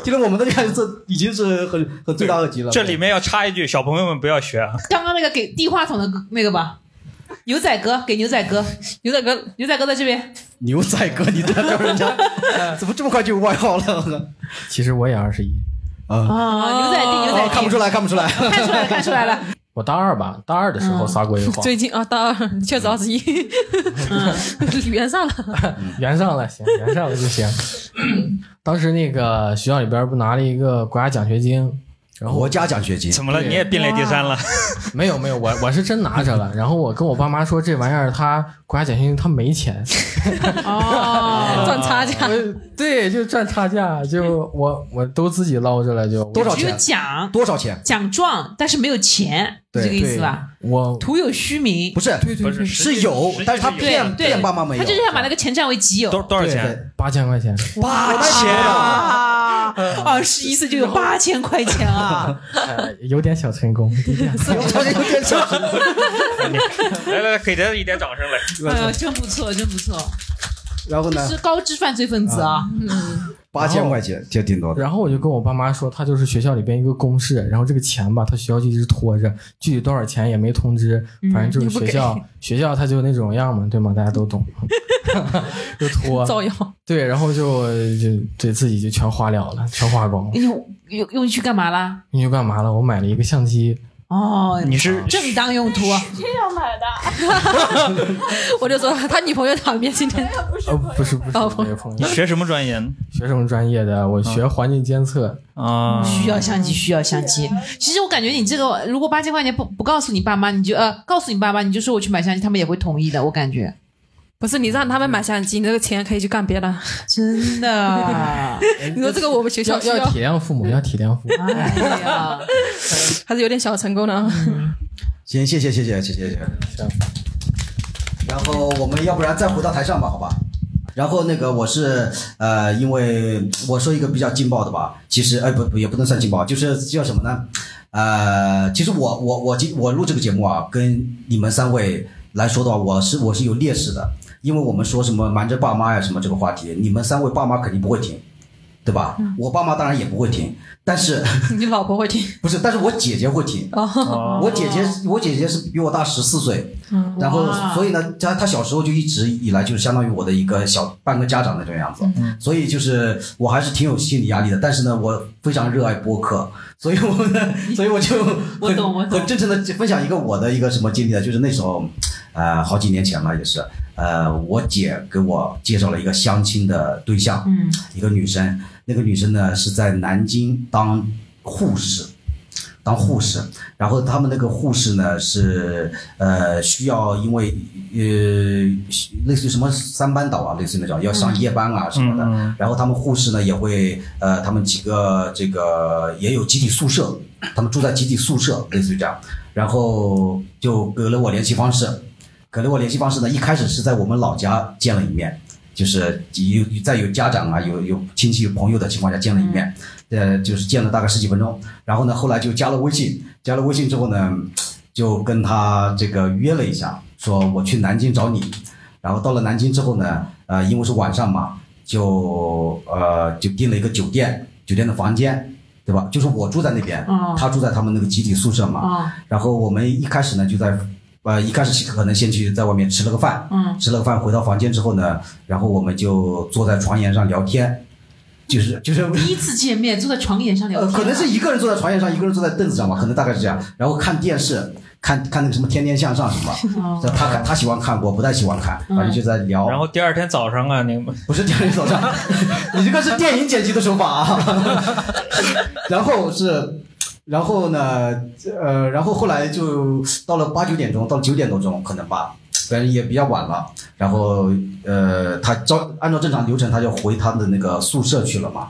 听了我们的，看这已经是很很罪大恶极了。这里面要插一句，小朋友们不要学啊！刚刚那个给递话筒的那个吧，牛仔哥给牛仔哥，牛仔哥，牛仔哥在这边。牛仔哥，你代表人家 怎么这么快就有外号了？其实我也二十一，啊，啊，牛仔弟，牛仔弟，哦看不出来，看不出来。看出来了，看出来了。我大二吧，大二的时候撒过一个谎，最近啊，大二确实二十一，圆上了。圆上了，行，圆上了就行。当时那个学校里边不拿了一个国家奖学金，然后国家奖学金，怎么了？你也并列第三了？没有没有，我我是真拿着了，然后我跟我爸妈说这玩意儿他国家奖学金他没钱，哦，赚差价对，就赚差价，就我我都自己捞着了，就多少钱？奖多少钱？奖状，但是没有钱，是这个意思吧？我徒有虚名不。是，不是是有，但是他骗骗爸妈没有。他就是想把那个钱占为己有。多多少钱？八千块钱，八千啊！啊，二十一岁就有八千块钱啊！呃有点小成功，有点有点有点像。来来来，给他一点掌声来。哎呦，真不错，真不错，然后呢？是高知犯罪分子啊！八千块钱，就顶多的。然后我就跟我爸妈说，他就是学校里边一个公事，然后这个钱吧，他学校就一直拖着，具体多少钱也没通知，反正就是学校、学校他就那种样嘛，对吗？大家都懂，就拖，造谣，对，然后就就对自己就全花了了，全花光了。你用用用去干嘛啦？你就干嘛了？我买了一个相机，哦，你是正当用途。这样买的 我就说他女朋友旁边今天 呃，不是不是哦没有朋友，你学什么专业？学什么专业的？我学环境监测。啊，需要相机，需要相机。其实我感觉你这个，如果八千块钱不不告诉你爸妈，你就呃告诉你爸妈，你就说我去买相机，他们也会同意的。我感觉不是，你让他们买相机，你这个钱可以去干别的。真的。你说这个我们学校。要体谅父母。要体谅父母。哎呀。还是有点小成功的。行，谢谢谢谢，谢谢。然后我们要不然再回到台上吧，好吧。然后那个我是呃因为我说一个比较劲爆的吧，其实，哎，不，也不能算劲爆，就是叫什么呢？呃，其实我我我今我录这个节目啊，跟你们三位来说的话，我是我是有劣势的。因为我们说什么瞒着爸妈呀什么这个话题，你们三位爸妈肯定不会听，对吧？我爸妈当然也不会听，但是 你老婆会听 不是，但是我姐姐会听。哦，我姐姐，我姐姐是比我大十四岁，然后所以呢，她她小时候就一直以来就是相当于我的一个小半个家长那种样子，所以就是我还是挺有心理压力的。但是呢，我非常热爱播客，所以我呢，所以我就我懂我真诚的分享一个我的一个什么经历呢？就是那时候，呃，好几年前了也是，呃，我姐给我介绍了一个相亲的对象，嗯，一个女生，那个女生呢是在南京当护士，当护士，然后他们那个护士呢是呃需要因为呃类似于什么三班倒啊，类似于那种要上夜班啊什么的，然后他们护士呢也会呃他们几个这个也有集体宿舍，他们住在集体宿舍，类似于这样，然后就给了我联系方式，给了我联系方式呢，一开始是在我们老家见了一面。就是有在有家长啊、有有亲戚、有朋友的情况下见了一面，呃，就是见了大概十几分钟，然后呢，后来就加了微信，加了微信之后呢，就跟他这个约了一下，说我去南京找你，然后到了南京之后呢，呃，因为是晚上嘛，就呃就订了一个酒店，酒店的房间，对吧？就是我住在那边，哦他住在他们那个集体宿舍嘛，啊，然后我们一开始呢就在，呃，一开始可能先去在外面吃了个饭，嗯，吃了个饭回到房间之后呢，然后我们就坐在床沿上聊天，就是就是。第一次见面坐在床沿上聊呃，天，可能是一个人坐在床沿上，一个人坐在凳子上吧，可能大概是这样。然后看电视，看看那个什么《天天向上》什么，他看他喜欢看，我不太喜欢看，反正就在聊。然后第二天早上啊，那个不是第二天早上，你这个是电影剪辑的手法啊。然后是，然后呢，呃，然后后来就到了八九点钟，到了九点多钟可能吧，反正也比较晚了。然后呃，他照按照正常流程，他就回他的那个宿舍去了嘛。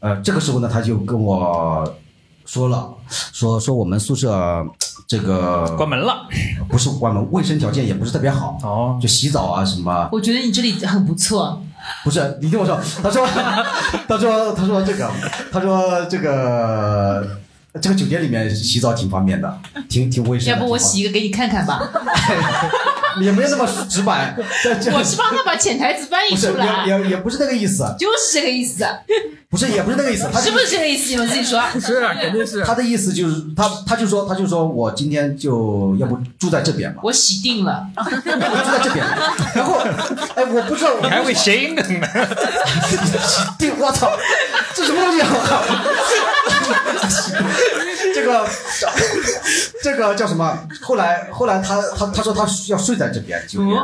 呃，这个时候呢，他就跟我说了，说说我们宿舍这个关门了。不是关门，卫生条件也不是特别好，哦，就洗澡啊什么。我觉得你这里很不错，不是，你听我说，他说，他说，他说这个，他说这个，这个酒店里面洗澡挺方便的，挺挺卫生的。要不我洗一个给你看看吧。也没有那么直白，我是帮他把潜台词翻译出来，也也也不是那个意思，就是这个意思，不是也不是那个意思，他是不是这个意思？你们自己说。是啊，肯定是。他的意思就是他他就说他就说我今天就要不住在这边吧，我洗定了，我住在这边，然后哎我不知道，你还会谐音梗呢？对，我操，这什么东西啊！这个 这个叫什么？后来后来他他他说他要睡在这边酒店。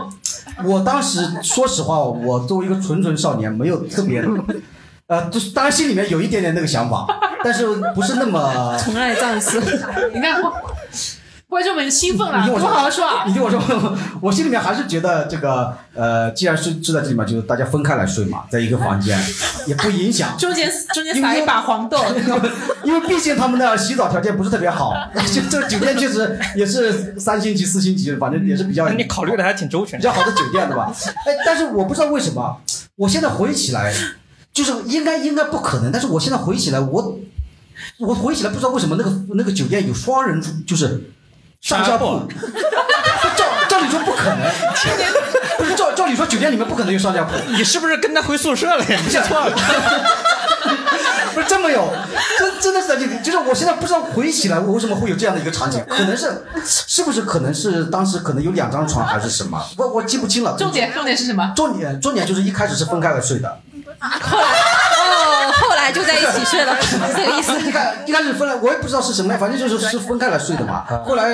我当时说实话，我作为一个纯纯少年，没有特别，呃，就是当然心里面有一点点那个想法，但是不是那么。宠爱战士，你看，观众们兴奋了，给我你听我说好好说啊。你听我说，我心里面还是觉得这个呃，既然是住在这里嘛，就是大家分开来睡嘛，在一个房间 也不影响。中间中间撒一把黄豆，因为毕竟他们的洗澡条件不是特别好，这这个酒店确实也是三星级、四星级，反正也是比较你考虑的还挺周全比。较好的酒店，对吧？哎，但是我不知道为什么，我现在回忆起来，就是应该应该不可能，但是我现在回忆起来，我我回忆起来不知道为什么那个那个酒店有双人床，就是上下铺，照照理说不可能，不是照照理说酒店里面不可能有上下铺，你是不是跟他回宿舍了呀？你记错了。不是真没有，真真的是在这里，就是我现在不知道回忆起来，我为什么会有这样的一个场景，可能是是不是可能是当时可能有两张床还是什么，我我记不清了。重点重点是什么？重点重点就是一开始是分开了睡的，哦，后来就在一起睡了，是 这个意思。一开一开始分了，我也不知道是什么，反正就是是分开来睡的嘛。后来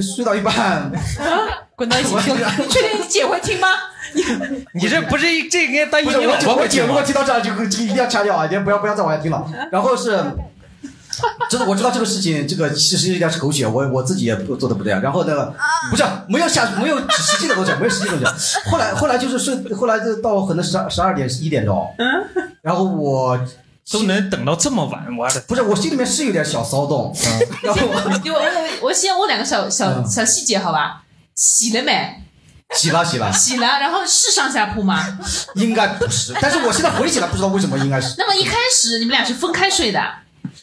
睡到一半，滚到一起去了。你确定你姐会听吗？你这不是这应该当一不是你老婆我我姐？如果听到这儿就就一定要掐掉啊，你不要不要再往下听了。然后是。真的，我知道这个事情，这个其实有点是狗血，我我自己也不做的不对啊。然后呢，不是没有下没有实际的东西，没有实际的东西。后来后来就是睡，后来就到可能十二十二点一点钟，然后我都能等到这么晚，我的不是我心里面是有点小骚动，然后我我我我先问两个小小嗯小细节，好吧？洗了没？洗了洗了，洗了，然后是上下铺吗？应该不是，但是我现在回忆起来不知道为什么应该是那么一开始你们俩是分开睡的，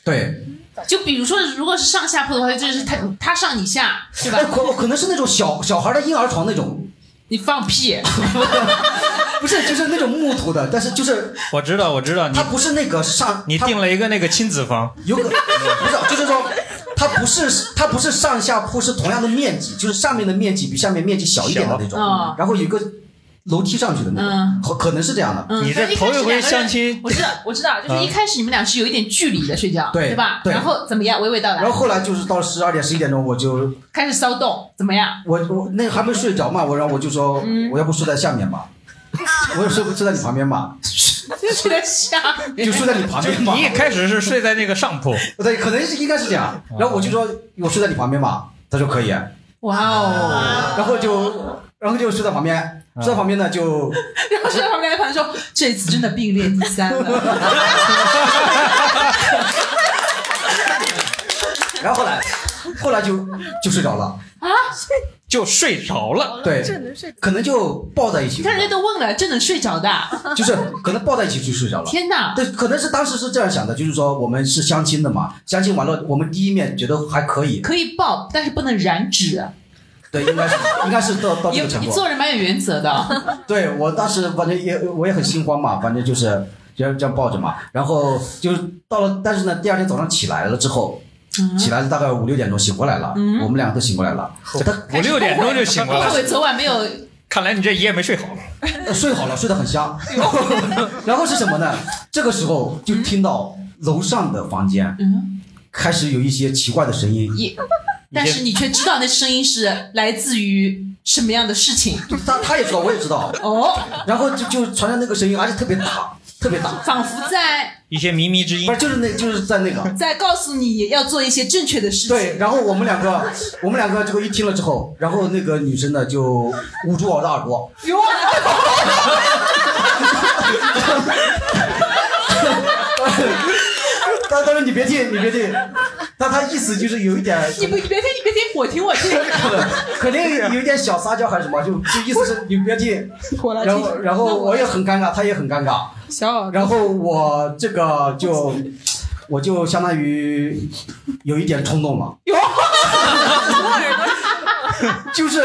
对，就比如说如果是上下铺的话，就是他他上你下，是吧哎？可可能是那种小小孩的婴儿床那种，你放屁！不是就是那种木头的，但是就是我知道，我知道你它不是那个上你订了一个那个亲子房，有可不是，就是说，它不是它不是上下铺是同样的面积，就是上面的面积比下面面积小一点的那种，小然后有一个楼梯上去的那种，嗯可可能是这样的。嗯，你这头一回相亲我知道，我知道，就是一开始你们俩是有一点距离的睡觉，对吧？对然后怎么样？娓娓道来然后。后来就是到十二点十一点钟，我就开始骚动，怎么样？我我那还没睡着嘛，我然后我就说，嗯我要不睡在下面吧，我要睡睡在你旁边吧，睡在下面，就睡在你旁边吧你。一开始是睡在那个上铺，对，可能是应该是这样。然后我就说，我睡在你旁边吧，他说可以，哇哦！然后就然后就睡在旁边，睡在旁边呢就 然后睡在旁边的朋友说：“这次真的并列第三了。然后后来，后来就就睡着了啊，就睡着了。对，可能就抱在一起，看人家都问了，这能睡着的？就是可能抱在一起就睡着了。天哪！对，可能是当时是这样想的，就是说我们是相亲的嘛，相亲完了，我们第一面觉得还可以，可以抱，但是不能染指。对，应该是应该是到到你这个程度。你做人蛮有原则的。对我当时反正也我也很心慌嘛，反正就是这样这样抱着嘛，然后就到了，但是呢，第二天早上起来了之后，起来了大概五六点钟醒过来了，我们两个都醒过来了，他五六点钟就醒过来后悔了，昨晚没有看来你这一夜没睡好。呃睡好了，睡得很香。然后是什么呢？这个时候就听到楼上的房间嗯。开始有一些奇怪的声音，但是你却知道那声音是来自于什么样的事情？他他也知道，我也知道，哦，然后就就传来那个声音，而且特别大，特别大，仿佛在一些靡靡之音不是，就是那就是在那个。在告诉你要做一些正确的事情。对，然后我们两个，我们两个这个一听了之后，然后那个女生呢就捂住我的耳朵，哟，他他说你别听，你别听，但他意思就是有一点，你不你别听，你别听，我听我听。肯定有一点小撒娇还是什么，就就意思是你别听，然后然后我也很尴尬，他也很尴尬，小然后我这个就我就相当于有一点冲动了，就是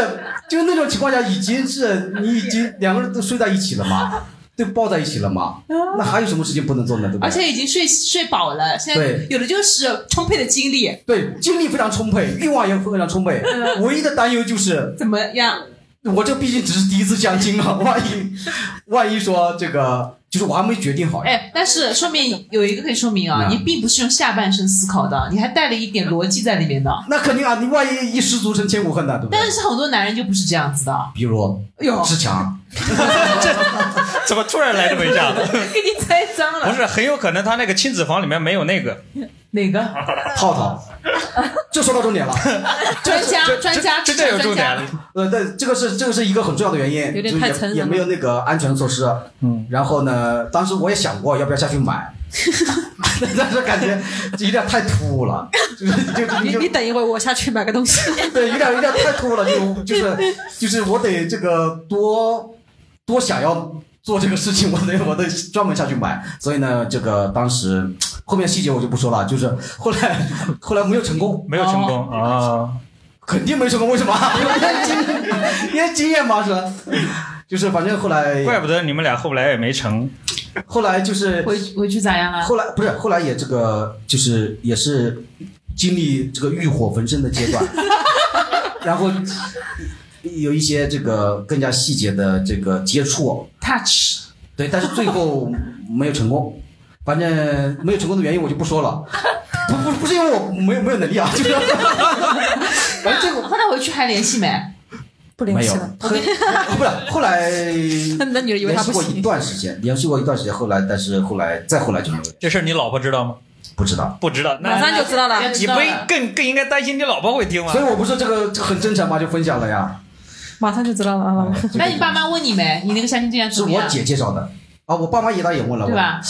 就是那种情况下，已经是你已经两个人都睡在一起了嘛，都抱在一起了嘛，那还有什么事情不能做呢？对不对？而且已经睡睡饱了，现在对有的就是充沛的精力，对，精力非常充沛，欲望也非常充沛，唯一的担忧就是怎么样？我这毕竟只是第一次相亲啊，万一 万一说这个就是我还没决定好呀。哎，但是说明有一个可以说明啊，嗯你并不是用下半身思考的，你还带了一点逻辑在里面的。那肯定啊，你万一一失足成千古恨呢，对不对但？是很多男人就不是这样子的，比如哎呦，志强，怎么突然来这么一下子？给你栽赃了。不是，很有可能他那个亲子房里面没有那个。哪个套套，就说到重点了。专家这专家这这有重点了。呃，对，这个是这个是一个很重要的原因，有点就也也没有那个安全措施。嗯，然后呢，当时我也想过要不要下去买，但是感觉有点太突兀了，就是就就就你你等一会儿，我下去买个东西。对，有点有点太突兀了，就就是就是我得这个多多想要做这个事情，我得我得专门下去买。所以呢，这个当时后面细节我就不说了，就是后来后来没有成功，没有成功啊！肯定没成功，为什么？因为经因为经验嘛，是吧？就是反正后来怪不得你们俩后来也没成。后来就是回回去咋样了？后来不是后来也这个就是也是经历这个欲火焚身的阶段，然后有一些这个更加细节的这个接触，touch 对，但是最后没有成功。反正没有成功的原因我就不说了，不不不是因为我没有没有能力啊，就是反正这个后来回去还联系没？不联系了。，很不是后来 那女的以为他不联系过一，段时间，联系过一段时间，后来但是后来再后来就没有，这事儿你老婆知道吗？不知道。不知道，马那上就知道了。你不更更应该担心你老婆会听吗所？以我不是这个很真诚吗？就分享了呀。马上就知道了啊！那你爸妈问你没？你那个相亲对象是我怎么样？姐介绍的啊，我爸妈也倒也问了，对吧？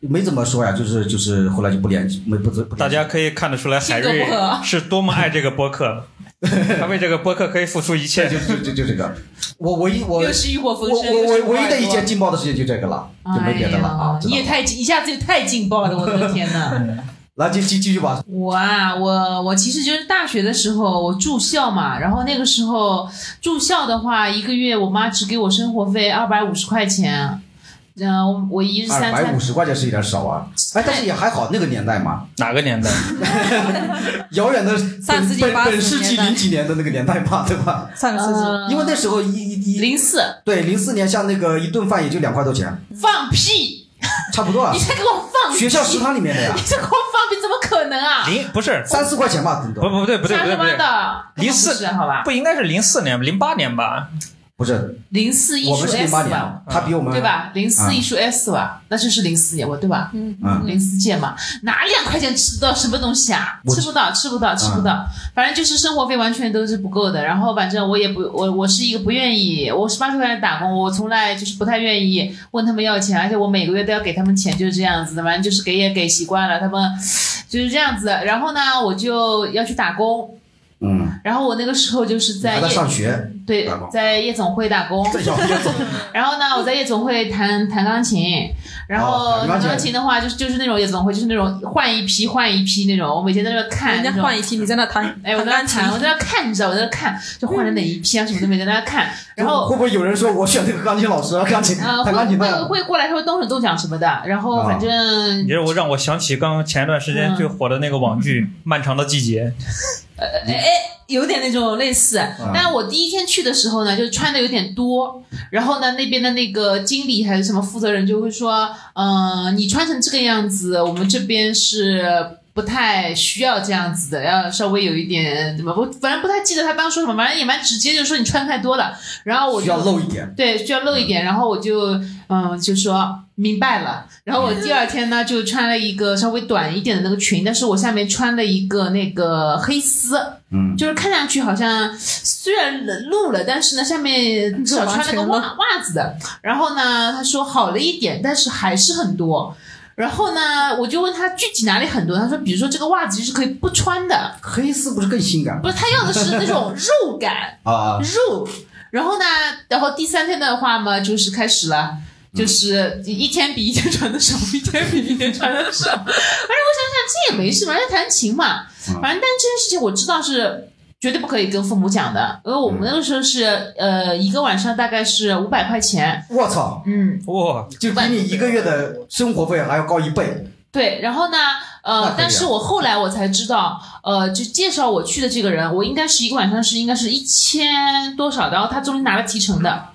没怎么说呀，就是就是后来就不联系，没不不大家可以看得出来，海瑞是多么爱这个播客，他为这个播客可以付出一切。就就就就这个，我唯一我我又是浴火焚身，我我唯一的一件件劲爆的事情就这个了，就没别的了啊。你也太一下子就太劲爆了，我的天呐！来继继继续吧，我啊，我我其实就是大学的时候我住校嘛，然后那个时候住校的话，一个月我妈只给我生活费二百五十块钱，然后我一日二三餐百五十块钱是有点少啊，哎，但是也还好，那个年代嘛，哪个年代？遥远的上世纪本80本世纪零几年的那个年代吧，对吧？上个世纪，呃因为那时候一一一零四。对零四年，像那个一顿饭也就两块多钱，放屁，差不多啊你。再给我放学校食堂里面的呀你，再给我放屁，怎么可能啊？零不是三四块钱吧，顶不多不不对不对不对不对，零四是好吧？不应该是零四年零八年吧？不是，零四艺术我们是零 S 八年吧，，他比我们对？吧？零四啊艺术 S 吧，那就是零四年，我对吧？嗯，零四届嘛，哪两块钱吃得到什么东西啊？吃不到，吃不到，吃不到。反正就是生活费完全都是不够的。然后反正我也不，我我是一个不愿意，我十八岁开始打工，我从来就是不太愿意问他们要钱，而且我每个月都要给他们钱，就是这样子的。反正就是给也给习惯了，他们就是这样子。然后呢，我就要去打工。嗯，然后我那个时候就是在上学，对，在夜总会打工。然后呢，我在夜总会弹弹钢琴，然哦后弹弹钢琴的话，就是就是那种夜总会，就是那种换一批换一批那种，我每天在那看人家换一批，你在那弹，哎，我在那弹，我在那看，你知道，我在那看，就换了哪一批啊，什么都没在那看。然后会不会有人说我选这个钢琴老师 啊，钢琴呃，弹钢琴会会的？会过来，他会动手动脚什么的。然后反正你让我让我想起刚前一段时间最火的那个网剧《漫长的季节》，有点那种类似。嗯但是我第一天去的时候呢，就是穿的有点多，然后呢，那边的那个经理还是什么负责人就会说，嗯、你穿成这个样子，我们这边是。不太需要这样子的，要稍微有一点怎么，我反正不太记得他当时说什么，反正也蛮直接，就说你穿太多了，然后我就需要露一点，对，需要露一点，然后我就嗯就说明白了，然后我第二天呢就穿了一个稍微短一点的那个裙，但是我下面穿了一个那个黑丝，嗯，就是看上去好像虽然露了，但是呢下面至少穿了个袜袜子的，然后呢他说好了一点，但是还是很多。然后呢，我就问他具体哪里很多，他说，比如说这个袜子是可以不穿的，黑丝不是更性感不是他要的是那种肉感，啊？肉。然后呢，然后第三天的话嘛，就是开始了，就是一天比一天穿的少，一天比一天穿的少。反正我想想，这也没事嘛，在弹琴嘛。嗯反正但这件事情我知道是绝对不可以跟父母讲的，因为我们那个时候是呃一个晚上大概是五百块钱，我操，嗯，哇，就比你一个月的生活费还要高一倍。对，然后呢，呃但是我后来我才知道，呃，就介绍我去的这个人，我应该是一个晚上是应该是一千多少，然后他中间拿了提成的，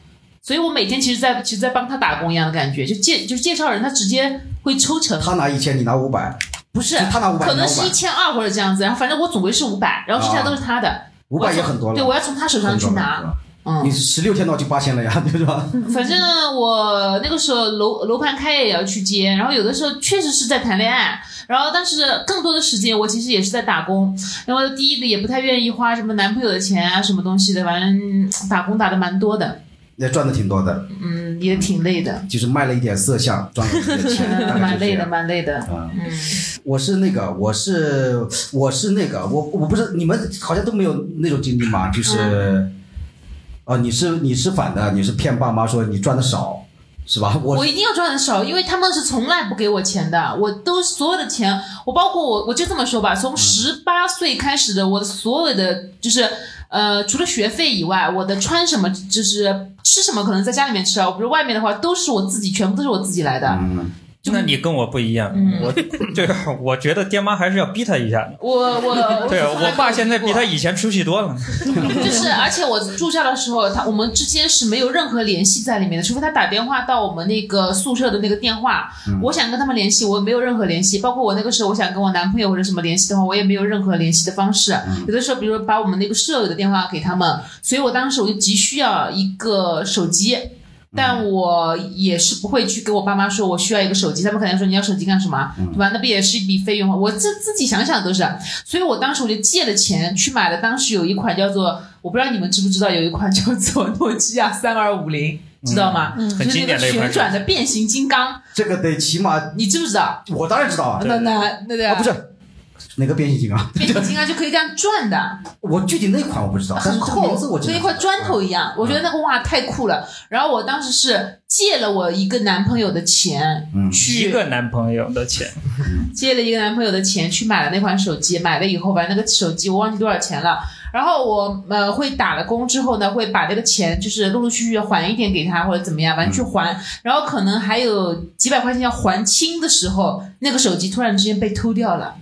所以我每天其实在其实在帮他打工一样的感觉，就介就是介绍人，他直接会抽成，他拿一千，你拿五百，不是，他拿五百，可能是一千二或者这样子，然后反正我总归是五百，然后剩下都是他的，五百也很多了。对，我要从他手上去拿，嗯你，十六天到就八千了呀，对吧？反正我那个时候楼楼盘开业也要去接，然后有的时候确实是在谈恋爱，然后但是更多的时间我其实也是在打工，然后第一个也不太愿意花什么男朋友的钱啊什么东西的，反正打工打的蛮多的，也赚的挺多的，嗯，也挺累的，就是卖了一点色相，赚了一点钱，蛮累的，蛮累的，啊。嗯，我是那个，我是我是那个，我我不是你们好像都没有那种经历吗？就是，嗯哦，你是你是反的，你是骗爸妈说你赚的少，是吧？我我一定要赚的少，因为他们是从来不给我钱的，我都所有的钱，我包括我，我就这么说吧，从十八岁开始的，我的所有的就是呃，除了学费以外，我的穿什么就是吃什么，可能在家里面吃啊，比如外面的话，都是我自己，全部都是我自己来的。那你跟我不一样，嗯我对，我觉得爹妈还是要逼他一下。我 我对我爸现在比他。以前出息多了。就是，而且我住校的时候，他我们之间是没有任何联系在里面的，除非他打电话到我们那个宿舍的那个电话，我想跟他们联系，我没有任何联系。包括我那个时候，我想跟我男朋友或者什么联系的话，我也没有任何联系的方式。有的时候，比如把我们那个舍友的电话给他们，所以我当时我就急需要一个手机。但我也是不会去给我爸妈说我需要一个手机，他们可能说你要手机干什么，对吧？那不也是一笔费用吗？我自自己想想都是，所以我当时我就借了钱去买了，当时有一款叫做我不知道你们知不知道，有一款叫做诺基亚三二五零，知道吗？嗯。很经就是那个典的款旋转的变形金刚，这个得起码你知不知道？我当然知道啊，那那那对啊。不是哪个变形金刚？变形金刚就可以这样转的，我具体那款我不知道，但是这个很厚名字我，知道。跟一块砖头一样。我觉得那个哇太酷了。然后我当时是借了我一个男朋友的钱，嗯去一个男朋友的钱，借了一个男朋友的钱去买了那款手机，买了以后，反正那个手机我忘记多少钱了。然后我呃会打了工之后呢，会把这个钱就是陆陆续续还一点给他或者怎么样，反正去还。然后可能还有几百块钱要还清的时候，那个手机突然之间被偷掉了，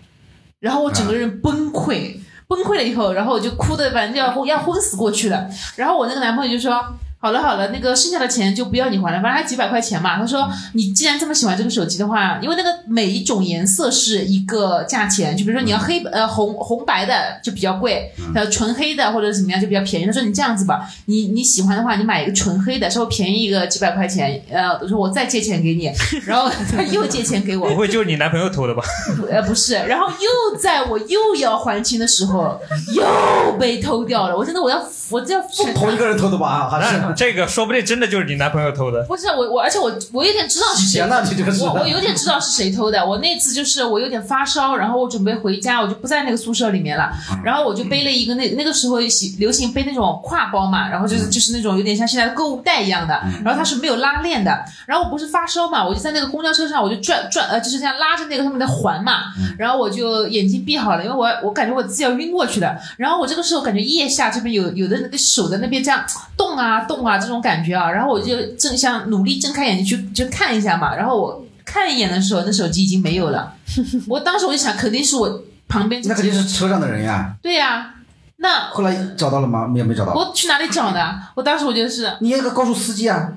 然后我整个人崩溃。崩溃了以后，然后我就哭的反正要要昏死过去了。然后我那个男朋友就说：“好了好了，那个剩下的钱就不要你还了，反正还几百块钱嘛。”他说：“你既然这么喜欢这个手机的话，因为那个每一种颜色是一个价钱，就比如说你要黑呃红红白的就比较贵，呃纯黑的或者怎么样就比较便宜。他说你这样子吧，你你喜欢的话，你买一个纯黑的，稍微便宜一个几百块钱，呃，我说我再借钱给你，然后他又借钱给我，不会就是你男朋友偷的吧？呃，不是，然后又在我又要还清的时候，又被偷掉了。我真的我要我这要疯同一个人偷的吧？还是这个说不定真的就是你男朋友偷的。不是我我，而且我我有点知道是谁我我有点知道是谁偷的。我那次就是我有点发烧，然后我准备回家，我就不在那个宿舍里面了。然后我就背了一个那那个时候流行背那种挎包嘛，然后就是就是那种有点像现在的购物袋一样的，然后它是没有拉链的。然后我不是发烧嘛，我就在那个公交车上，我就转转呃就是这样拉着那个上面的环嘛，然后我就眼睛闭好了，因为我我感觉我自己要晕过去的。然后我这个时候感觉腋下这边有有的那个手在那边这样动啊动啊这种感觉啊，然后我就正想努力睁开眼睛去就看一下嘛，然后我看一眼的时候，那手机已经没有了。我当时我就想，肯定是我旁边那肯定是车上的人呀。对呀、那后来找到了吗？没有，没找到。我去哪里找的？我当时我就是你应该告诉司机啊，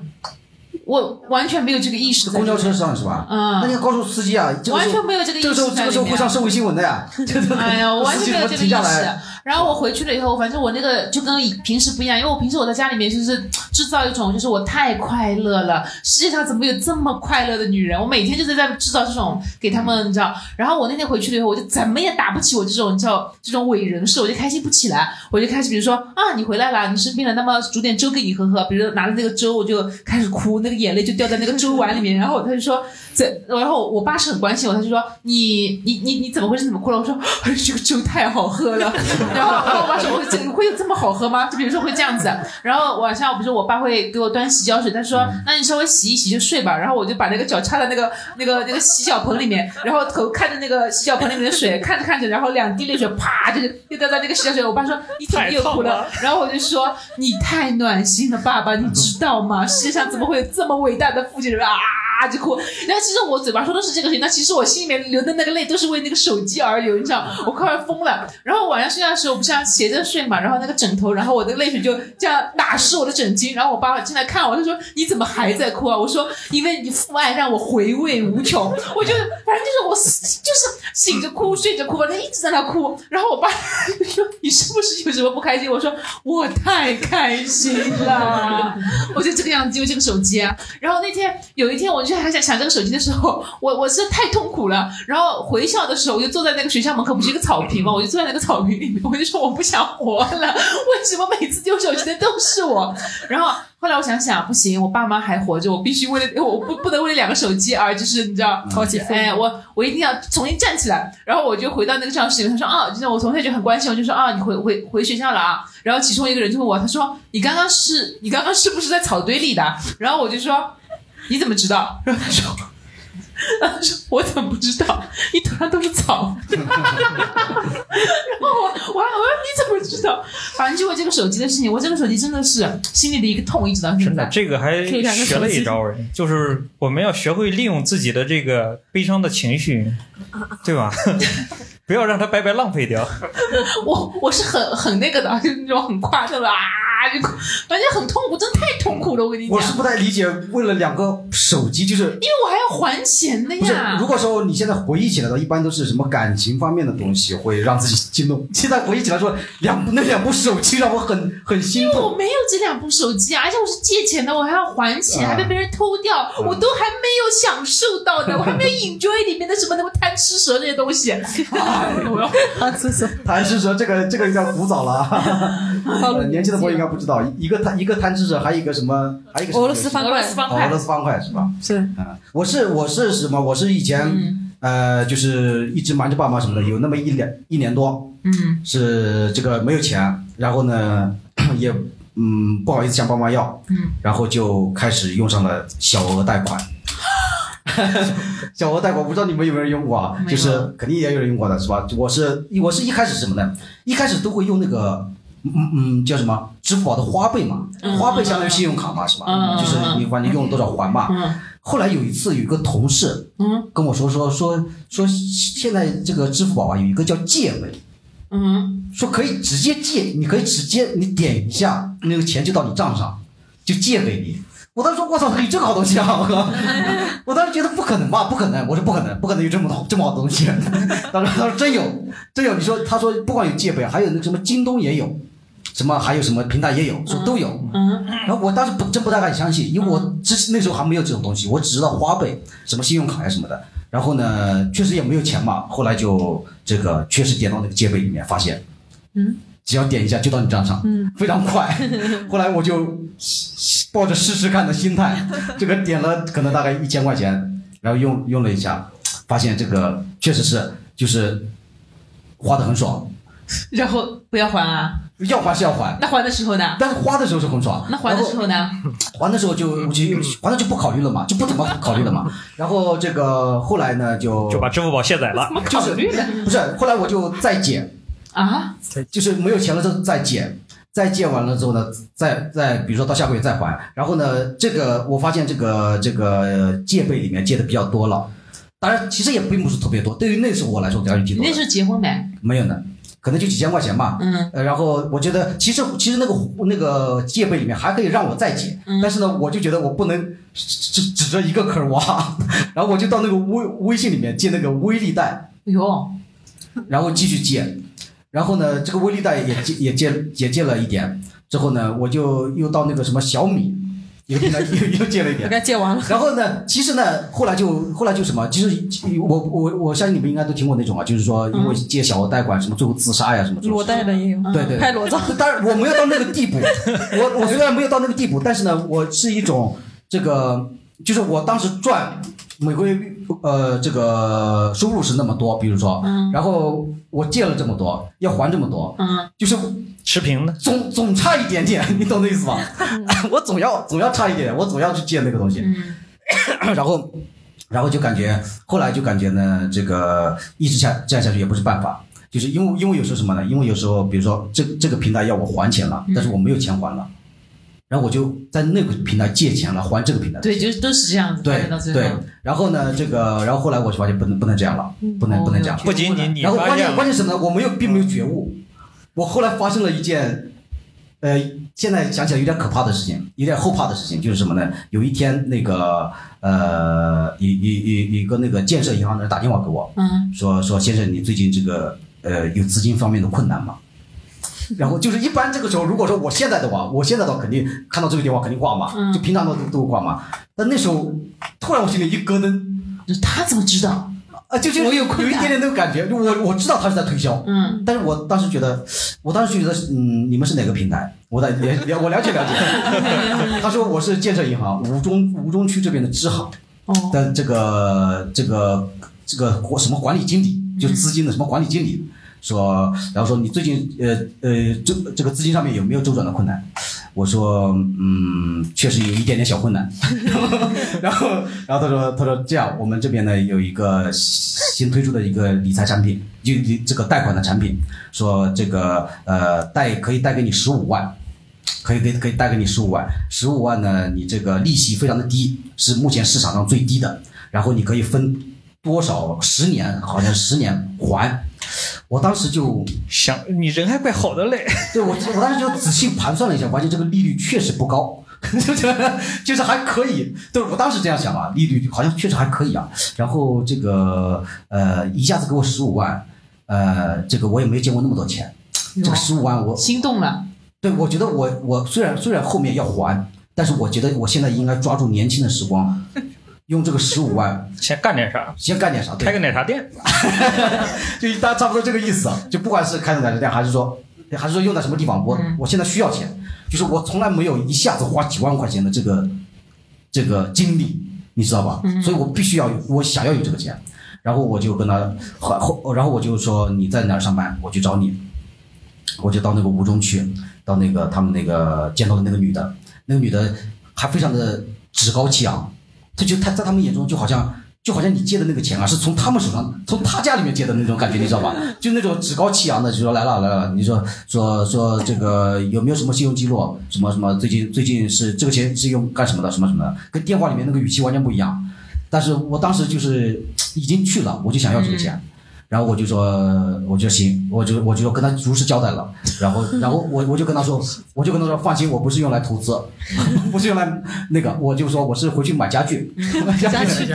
我完全没有这个意识在公交车上是吧？嗯那你要告诉司机啊，完全没有这个意识这个时候这个时候会。上社会新闻的呀。哎呀，我完全没有这个意。识。然后我回去了以后，反正我那个就跟平时不一样，因为我平时我在家里面就是制造一种，就是我太快乐了，世界上怎么有这么快乐的女人？我每天就是在制造这种给他们，你知道。然后我那天回去了以后，我就怎么也打不起我这种叫这种伪人设，我就开心不起来，我就开始比如说啊，你回来了，你生病了，那么煮点粥给你喝喝，比如拿着那个粥，我就开始哭，那个眼泪就掉在那个粥碗里面，然后他就说。这，然后我爸是很关心我，他就说你你你你怎么回事？怎么哭了？我说哎，这个粥太好喝了。然后我爸说，我这会有这么好喝吗？就比如说会这样子。然后晚上，比如说我爸会给我端洗脚水，他说那你稍微洗一洗就睡吧。然后我就把那个脚插在那个那个那个洗脚盆里面，然后头看着那个洗脚盆里面的水，看着看着，然后两滴泪水啪就是又掉在那个洗脚水。我爸说你怎么又哭了？然后我就说你太暖心了，爸爸，你知道吗？世界上怎么会有这么伟大的父亲？啊，就哭。然后其实我嘴巴说的是这个事情，那其实我心里面流的那个泪都是为那个手机而流，你知道，我快要疯了。然后晚上睡觉的时候，我不是要斜着睡嘛，然后那个枕头，然后我的泪水就这样打湿我的枕巾。然后我爸爸进来看我，他说你怎么还在哭啊？我说因为你父爱让我回味无穷。我就反正就是我就是醒着哭，睡着哭，反正一直在那哭。然后我爸说你是不是有什么不开心？我说我太开心了，我就这个样子，就这个手机。然后那天有一天，我就就还想想这个手机的时候，我我是太痛苦了。然后回校的时候，我就坐在那个学校门口，不是一个草坪嘛，我就坐在那个草坪里面，我就说我不想活了，为什么每次丢手机的都是我？然后后来我想想，不行，我爸妈还活着，我必须为了我不不能为了两个手机而就是你知道超级愤怒哎，我我一定要重新站起来。然后我就回到那个教室里面，他说啊，就是我同学就很关心我，就说啊，你回回回学校了啊。然后其中一个人就问我，他说你刚刚是你刚刚是不是在草堆里的？然后我就说你怎么知道？然后他说。他说：“我怎么不知道？你头上都是草。”然后我我还我说你怎么知道？反正就为这个手机的事情，我这个手机真的是心里的一个痛，一直到现在。这个还学了一招哎，就是我们要学会利用自己的这个悲伤的情绪，对吧？不要让它白白浪费掉。我我是很很那个的，就是那种很夸张的啊，就反正很痛苦，真的太痛苦了。我跟你讲，我是不太理解，为了两个手机，就是因为我还要还钱的不是呀。？如果说你现在回忆起来的，一般都是什么感情方面的东西会让自己激动。现在回忆起来说，两部那两部手机让我很很心因为我。没有这两部手机啊，而且我是借钱的，我还要还钱，啊还被别人偷掉，我都还没有享受到的，我还没有 enjoy 里面的什么什么贪吃蛇这些东西。哎，我要贪吃蛇贪吃蛇这个这个有点古早了啊，呃年轻的朋友应该不知道，一个贪一个贪吃蛇，还有一个什么，还有一个什么俄罗斯方俄罗块哦俄罗斯方块是吧？是啊，我是我是什么？我是以前、嗯呃，就是一直瞒着爸妈什么的，有那么一两一年多嗯是这个没有钱，然后呢也嗯不好意思向爸妈要，嗯，然后就开始用上了小额贷款。小额贷款，不知道你们有没有人用过啊？没有就是肯定也有人用过的，是吧？我是我是一开始什么呢？一开始都会用那个嗯嗯叫什么支付宝的花呗嘛，嗯花呗相当于信用卡嘛，是吧？就是你反正用了多少还嘛。嗯后来有一次，有一个同事嗯跟我说说说说，现在这个支付宝啊有一个叫借呗，嗯，说可以直接借，你可以直接你点一下，那个钱就到你账上，就借给你。我当时说我操，有这个好东西啊！我靠，我当时觉得不可能吧，不可能，我说不可能，不可能有这么好这么好的东西。当时他说真有，真有。你说他说不光有借呗，还有那什么京东也有，什么还有什么平台也有，说都有。嗯然后我当时不真不太敢相信，因为我之前那时候还没有这种东西，我只知道花呗、什么信用卡呀什么的。然后呢，确实也没有钱嘛，后来就这个确实点到那个借呗里面，发现，嗯，只要点一下就到你账上，嗯，非常快。后来我就抱着试试看的心态，这个点了可能大概一千块钱，然后用用了一下，发现这个确实是就是花的很爽，然后不要还啊？要还是要还，那还的时候呢？但是花的时候是很爽。那还的时候呢？还的时候就我就还了就不考虑了嘛，就不怎么考虑了嘛。然后这个后来呢就就把支付宝卸载了。就是不是后来我就再减啊，就是没有钱了之后再减，再借完了之后呢，再再比如说到下个月再还。然后呢，这个我发现这个这个借呗里面借的比较多了，当然其实也并不是特别多，对于那时候我来说，比较挺多。那时候结婚没？没有呢。可能就几千块钱吧，嗯，呃，然后我觉得其实其实那个那个借呗里面还可以让我再借，嗯，但是呢，我就觉得我不能只指着一个坑挖，然后我就到那个微微信里面借那个微粒贷，哟，然后继续借，然后呢，这个微粒贷也借也借也借了一点，之后呢，我就又到那个什么小米。又又又借了一点，该借完了。然后呢，其实呢，后来就后来就什么，其实我我我相信你们应该都听过那种啊，就是说因为借小额贷款什么最后自杀呀什么。裸贷的也有，对对，拍裸照。当然我没有到那个地步，我我虽然没有到那个地步，但是呢，我是一种这个，就是我当时赚每个月呃这个收入是那么多，比如说，然后我借了这么多，要还这么多，嗯，就是。持平的，总总差一点点，你懂那意思吧？我总要总要差一点，我总要去借那个东西，然后然后就感觉后来就感觉呢，这个一直下这样下去也不是办法，就是因为因为有时候什么呢？因为有时候比如说这这个平台要我还钱了，但是我没有钱还了，然后我就在那个平台借钱了还这个平台。对，就是都是这样子。对对，然后呢，这个然后后来我就发现不能不能这样了，不能不能这样。不仅仅你，然后关键关键什么呢？我没有并没有觉悟。我后来发生了一件，呃，现在想起来有点可怕的事情，有点后怕的事情，就是什么呢？有一天，那个呃，一一一一个那个建设银行的人打电话给我，嗯，说说先生，你最近这个呃有资金方面的困难吗？然后就是一般这个时候，如果说我现在的话，我现在的话肯定看到这个电话肯定挂嘛，就平常都都挂嘛。但那时候突然我心里一咯噔，他怎么知道？啊，就就我有有一点点那个感觉，我我知道他是在推销，嗯，但是我当时觉得，我当时就觉得，嗯，你们是哪个平台？我在了了我了解了解，他说我是建设银行吴中吴中区这边的支行的这个这个这个什么管理经理，就资金的什么管理经理。说，然后说你最近呃呃，这这个资金上面有没有周转的困难？我说，嗯，确实有一点点小困难。然后，然后他说，他说这样，我们这边呢有一个新推出的一个理财产品，就这个贷款的产品，说这个呃贷可以贷给你十五万，可以给可以贷给你十五万，十五万呢，你这个利息非常的低，是目前市场上最低的，然后你可以分多少十年，好像十年还。我当时就想，你人还怪好的嘞。对我，我当时就仔细盘算了一下，发现这个利率确实不高，就是就是还可以。对我当时这样想啊，利率好像确实还可以啊。然后这个呃，一下子给我十五万，呃，这个我也没见过那么多钱，这个十五万我心动了。对，我觉得我我虽然虽然后面要还，但是我觉得我现在应该抓住年轻的时光。用这个十五万先干点啥？先干点啥？开个奶茶店，就大差不多这个意思。就不管是开个奶茶店，还是说，还是说用在什么地方，我我现在需要钱，就是我从来没有一下子花几万块钱的这个这个经历，你知道吧？所以我必须要有，我想要有这个钱。然后我就跟他后，然后我就说你在哪儿上班，我去找你。我就到那个吴中去，到那个他们那个见到的那个女的，那个女的还非常的趾高气扬。他就他在他们眼中就好像就好像你借的那个钱啊，是从他们手上从他家里面借的那种感觉，你知道吧？就那种趾高气扬的，就说来了来了，你说说说这个有没有什么信用记录？什么什么最近最近是这个钱是用干什么的？什么什么的，跟电话里面那个语气完全不一样。但是我当时就是已经去了，我就想要这个钱。然后我就说，我就行，我就我就跟他如实交代了。然后，然后我我就跟他说，我就跟他说，放心，我不是用来投资，不是用来那个，我就说我是回去买家具，家具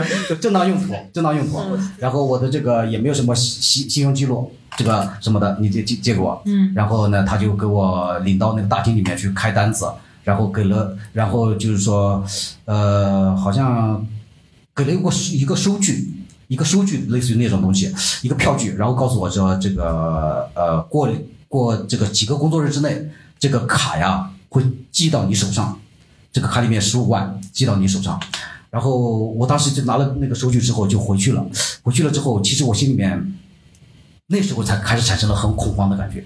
正当用途，正当用途。然后我的这个也没有什么信信用记录，这个什么的，你借借借给我。嗯。然后呢，他就给我领到那个大厅里面去开单子，然后给了，然后就是说，呃，好像给了一个一个收据。一个收据，类似于那种东西，一个票据，然后告诉我说这个呃过过这个几个工作日之内，这个卡呀会寄到你手上，这个卡里面十五万寄到你手上。然后我当时就拿了那个收据之后就回去了，回去了之后，其实我心里面那时候才开始产生了很恐慌的感觉，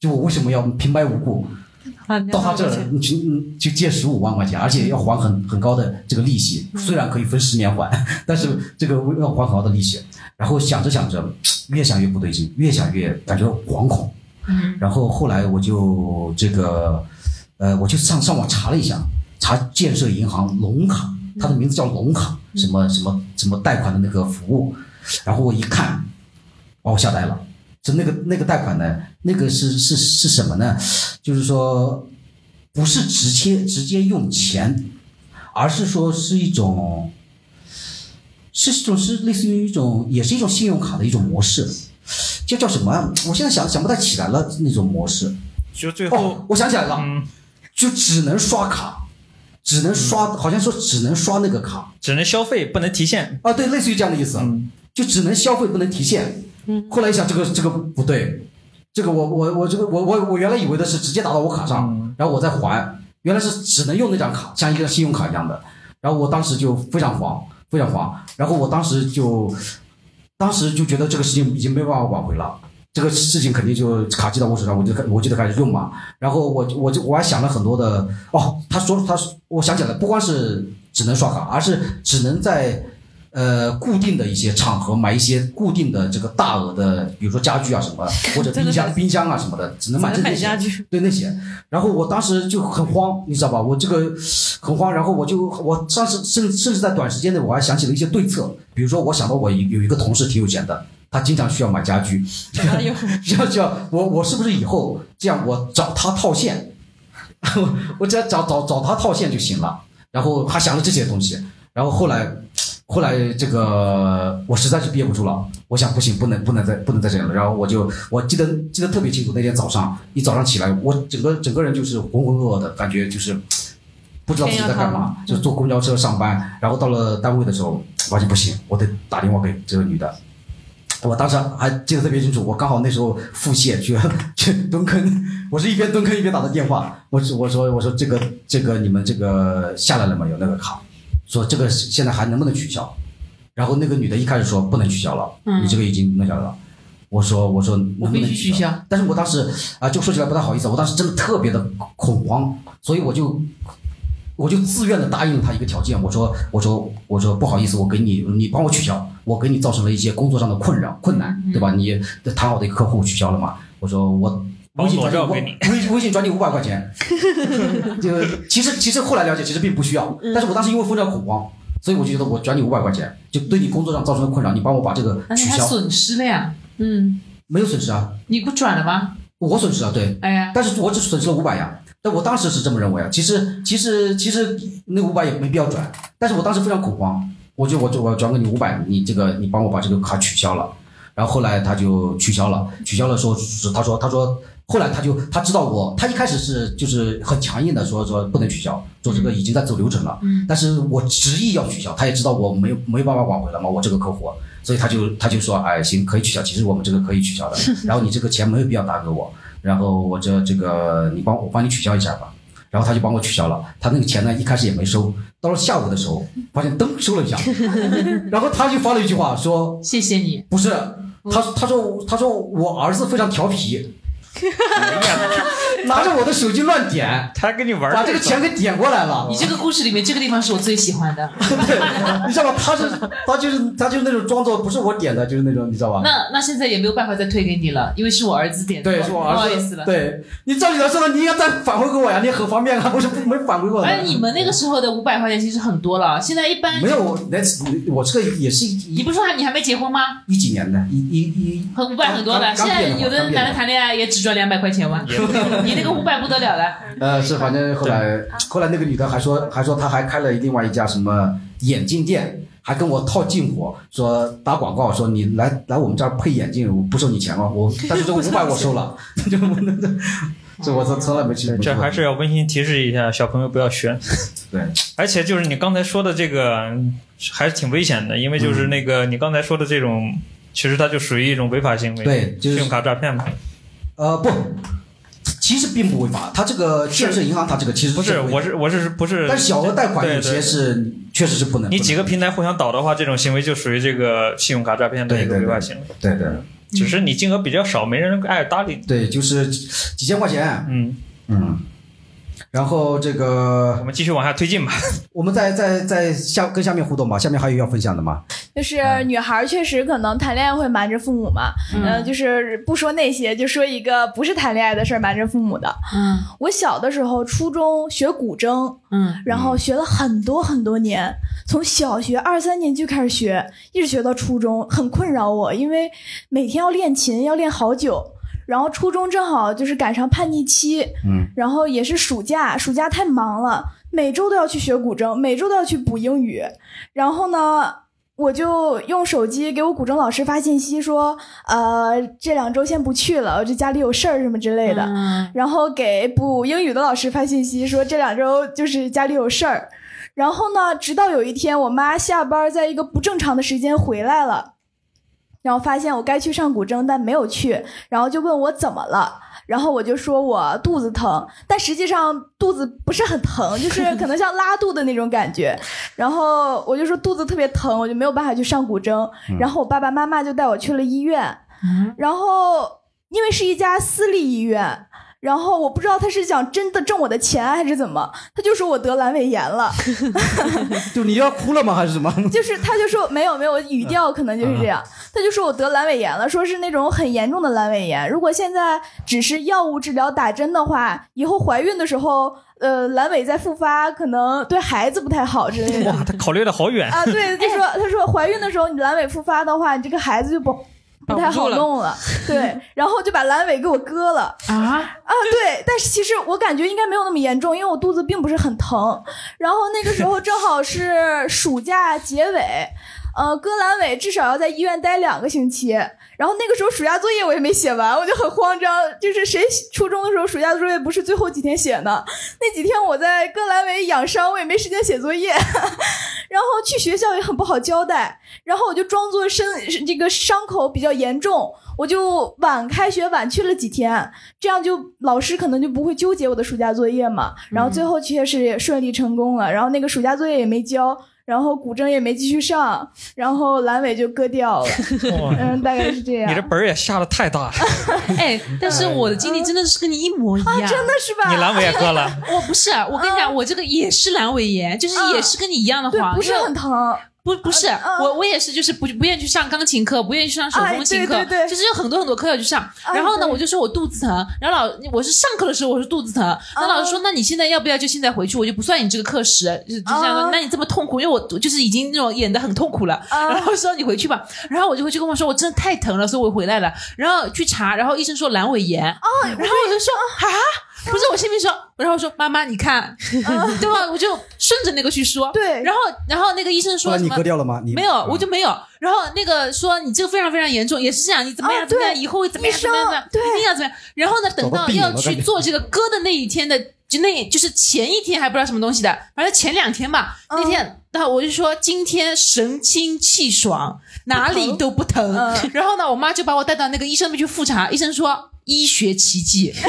就我为什么要平白无故 到他这儿去嗯去借十五万块钱，而且要还很很高的这个利息，虽然可以分十年还，但是这个要还很高的利息。然后想着想着，越想越不对劲，越想越感觉惶恐。嗯然后后来我就这个，呃，我就上上网查了一下，查建设银行龙卡，它的名字叫龙卡，什么什么什么贷款的那个服务，然后我一看，把我吓呆了。就那个那个贷款呢，那个是是是什么呢？就是说，不是直接直接用钱，而是说是一种，是一种是类似于一种，也是一种信用卡的一种模式，叫叫什么啊？我现在想想不太起来了，那种模式。就最后哦，我想起来了，嗯，就只能刷卡，只能刷，好像说只能刷那个卡只能消费不能提现。啊，对，类似于这样的意思，嗯就只能消费不能提现。嗯后来一想，这个这个不对，这个我我我这个我我我原来以为的是直接打到我卡上，嗯然后我再还，原来是只能用那张卡，像一个信用卡一样的。然后我当时就非常慌，非常慌。然后我当时就，当时就觉得这个事情已经没办法挽回了。这个事情肯定就卡寄到我手上，我就开我就得开始用嘛。然后我我就我还想了很多的哦，他说他说我想起来了，不光是只能刷卡，而是只能在呃固定的一些场合买一些固定的这个大额的，比如说家具啊什么，或者冰箱冰箱啊什么的，只能买这那些家具。对那些。然后我当时就很慌，你知道吧？我这个很慌，然后我就我当时甚甚至在短时间内我还想起了一些对策，比如说我想到我有有一个同事挺有钱的，他经常需要买家具，要需要我我是不是以后这样我找他套现，我只要找找找他套现就行了。然后还想了这些东西，然后后来后来这个我实在是憋不住了，我想不行，不能不能再不能再这样了。然后我就我记得记得特别清楚，那天早上一早上起来，我整个整个人就是浑浑噩噩的感觉，就是不知道自己在干嘛，就坐公交车上班，然后到了单位的时候，发现不行，我得打电话给这个女的。我当时还记得特别清楚，我刚好那时候腹泻去 去蹲坑，我是一边蹲坑一边打的电话。我说我说我说这个这个你们这个下来了吗？有那个卡，说这个现在还能不能取消？然后那个女的一开始说不能取消了，嗯你这个已经弄下来了。我说我说能不能我必须取消？消。但是我当时啊、就说起来不太好意思，我当时真的特别的恐慌，所以我就我就自愿的答应了他一个条件，我说我说我说不好意思，我给你你帮我取消，我给你造成了一些工作上的困扰困难，对吧？你谈好的一个客户取消了嘛？我说我微信转给你微微信转你五百块钱，就其实其实后来了解其实并不需要，但是我当时因为非常恐慌，所以我就觉得我转你五百块钱，就对你工作上造成的困扰，你帮我把这个取消，损失了呀，嗯，没有损失啊，你不转了吗？我损失了，对，哎呀，但是我只损失了五百呀。但我当时是这么认为啊，其实其实其实那五百也没必要转，但是我当时非常恐慌，我就我就我要转给你五百，你这个你帮我把这个卡取消了。然后后来他就取消了，取消了说是他说他说后来他就他知道我，他一开始是就是很强硬的说说不能取消，说这个已经在走流程了，嗯但是我执意要取消，他也知道我没有没有办法挽回了嘛，我这个客户，所以他就他就说哎行可以取消，其实我们这个可以取消的，然后你这个钱没有必要打给我，然后我这这个你帮我帮你取消一下吧。然后他就帮我取消了，他那个钱呢一开始也没收，到了下午的时候发现噔收了一下，然后他就发了一句话说谢谢你。不是，他他说他说我儿子非常调皮，哈哈哈哈哈 拿着我的手机乱点，他跟你玩儿把这个钱给点过来了你。这个故事里面这个地方是我最喜欢的。对，你知道吗？他是他就是他就是那种装作不是我点的，就是那种你知道吧？那那现在也没有办法再退给你了，因为是我儿子点的。对，是我不好儿子。意思了。对你照理来说呢，你应该再返回给我呀，你很方便啊，为什么没返回过来？而且你们那个时候的五百块钱其实很多了，现在一般没有，那我这个也是一你不是说你还没结婚吗？一几年的，一一一很五百很多的，现在有的男的谈恋爱也只赚两百块钱哇，你那个五百不得了了。呃，是，反正后来后来那个女的还说还说她还开了另外一家什么眼镜店，还跟我套近乎，说打广告，说你来来我们这儿配眼镜，我不收你钱了，我 但是这五百我收了，就这我从从来没去过。这还是要温馨提示一下小朋友不要学。对，而且就是你刚才说的这个，还是挺危险的，因为就是那个你刚才说的这种，其实它就属于一种违法行为，对就是信用卡诈骗嘛。呃，不，其实并不违法。它这个建设银行，它这个其实不是，我是我是不是？但是小额贷款对有些是确实是不能。你几个平台互相倒的话，这种行为就属于这个信用卡诈骗的一个违法行为。对对只是你金额比较少，没人爱搭理你。对，就是几千块钱，嗯，嗯。然后这个我，们继续往下推进吧。我们再再再下跟下面互动吧。下面还有要分享的吗？就是女孩确实可能谈恋爱会瞒着父母嘛，嗯、就是不说那些，就说一个不是谈恋爱的事儿瞒着父母的。嗯我小的时候，初中学古筝，嗯然后学了很多很多年，从小学二三年级开始学，一直学到初中，很困扰我，因为每天要练琴，要练好久。然后初中正好就是赶上叛逆期，嗯，然后也是暑假，暑假太忙了，每周都要去学古筝，每周都要去补英语。然后呢，我就用手机给我古筝老师发信息说，呃，这两周先不去了，我这家里有事儿什么之类的。嗯然后给补英语的老师发信息说这两周就是家里有事儿，然后呢，直到有一天我妈下班在一个不正常的时间回来了，然后发现我该去上古筝但没有去，然后就问我怎么了。然后我就说我肚子疼，但实际上肚子不是很疼，就是可能像拉肚的那种感觉。然后我就说肚子特别疼，我就没有办法去上古筝。然后我爸爸妈妈就带我去了医院，然后因为是一家私立医院，然后我不知道他是想真的挣我的钱还是怎么，他就说我得阑尾炎了，就你要哭了吗？还是什么？就是他就说没有没有，语调可能就是这样，他就说我得阑尾炎了，说是那种很严重的阑尾炎，如果现在只是药物治疗打针的话，以后怀孕的时候，呃，阑尾再复发，可能对孩子不太好之类的。哇，他考虑的好远。啊，对，就说他说怀孕的时候你阑尾复发的话，你这个孩子就不不太好弄了，对，然后就把阑尾给我割了。啊，啊，对，但是其实我感觉应该没有那么严重，因为我肚子并不是很疼。然后那个时候正好是暑假结尾，呃，割阑尾至少要在医院待两个星期。然后那个时候暑假作业我也没写完，我就很慌张。就是谁初中的时候暑假作业不是最后几天写呢？那几天我在格莱维养伤，我也没时间写作业。然后去学校也很不好交代，然后我就装作身这个伤口比较严重，我就晚开学晚去了几天，这样就老师可能就不会纠结我的暑假作业嘛。然后最后确实也顺利成功了，然后那个暑假作业也没交，然后古筝也没继续上，然后阑尾就割掉了。嗯，大概是这样。你这本儿也下的太大了，哎，但是我的经历真的是跟你一模一样，真的是吧？你阑尾也割了。我不是，我跟你讲，我这个也是阑尾炎，就是也是跟你一样的对，话，不是很疼。不不是，我我也是，就是不不愿意去上钢琴课，不愿意去上手风琴课，哎对对对就是有很多很多课要去上。哎然后呢，对我就说我肚子疼，然后老我是上课的时候我是肚子疼，那老师说那你现在要不要就现在回去，我就不算你这个课时，就就这样说啊。那你这么痛苦，因为我就是已经那种演的很痛苦了，然后说你回去吧，然后我就回去跟我说我真的太疼了，所以我回来了，然后去查，然后医生说阑尾炎，然后我就说啊。不是我心里说，然后我说妈妈，你看，对吧？我就顺着那个去说，对然后然后那个医生说什么割掉了吗？你没有，我就没有。然后那个说你这个非常非常严重，也是这样，你怎么样啊怎么样，以后会怎么样怎么样怎么样，生对一定要怎么样。然后呢，等到要去做这个割的那一天的，就那就是前一天还不知道什么东西的，反正前两天吧，嗯那天。然后我就说今天神清气爽，哪里都不疼。嗯然后呢，我妈就把我带到那个医生那边去复查，医生说医学奇迹。嗯，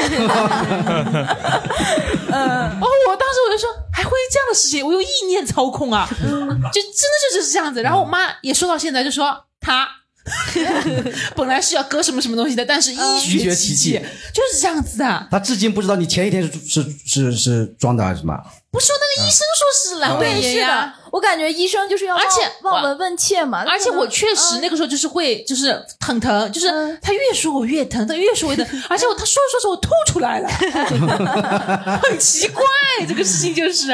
哦，我当时我就说还会这样的事情，我用意念操控啊，就真的就是这样子。然后我妈也说到现在，就说她 本来是要割什么什么东西的，但是医医学学奇奇迹就是这样子的。他至今不知道你前一天是是是是装的还是什么？不是说那个医生说是阑尾炎呀，，我感觉医生就是要而且望望闻问切嘛。而且我确实那个时候就是会，就是很疼，就是他越说我越疼，他越说我越疼，而且我他说着说着我吐出来了，很奇怪，这个事情就是。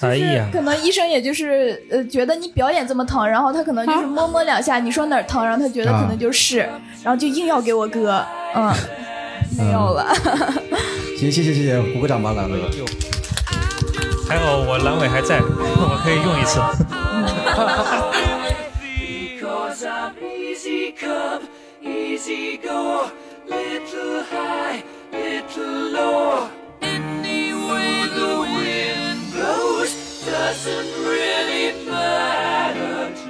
哎呀，可能医生也就是呃觉得你表演这么疼，然后他可能就是摸摸两下，你说哪儿疼，然后他觉得可能就是，然后就硬要给我割，嗯，没有了。行，谢谢谢谢，鼓个掌吧，两位。还好我阑尾还在，我可以用一次。ghost doesn't really matter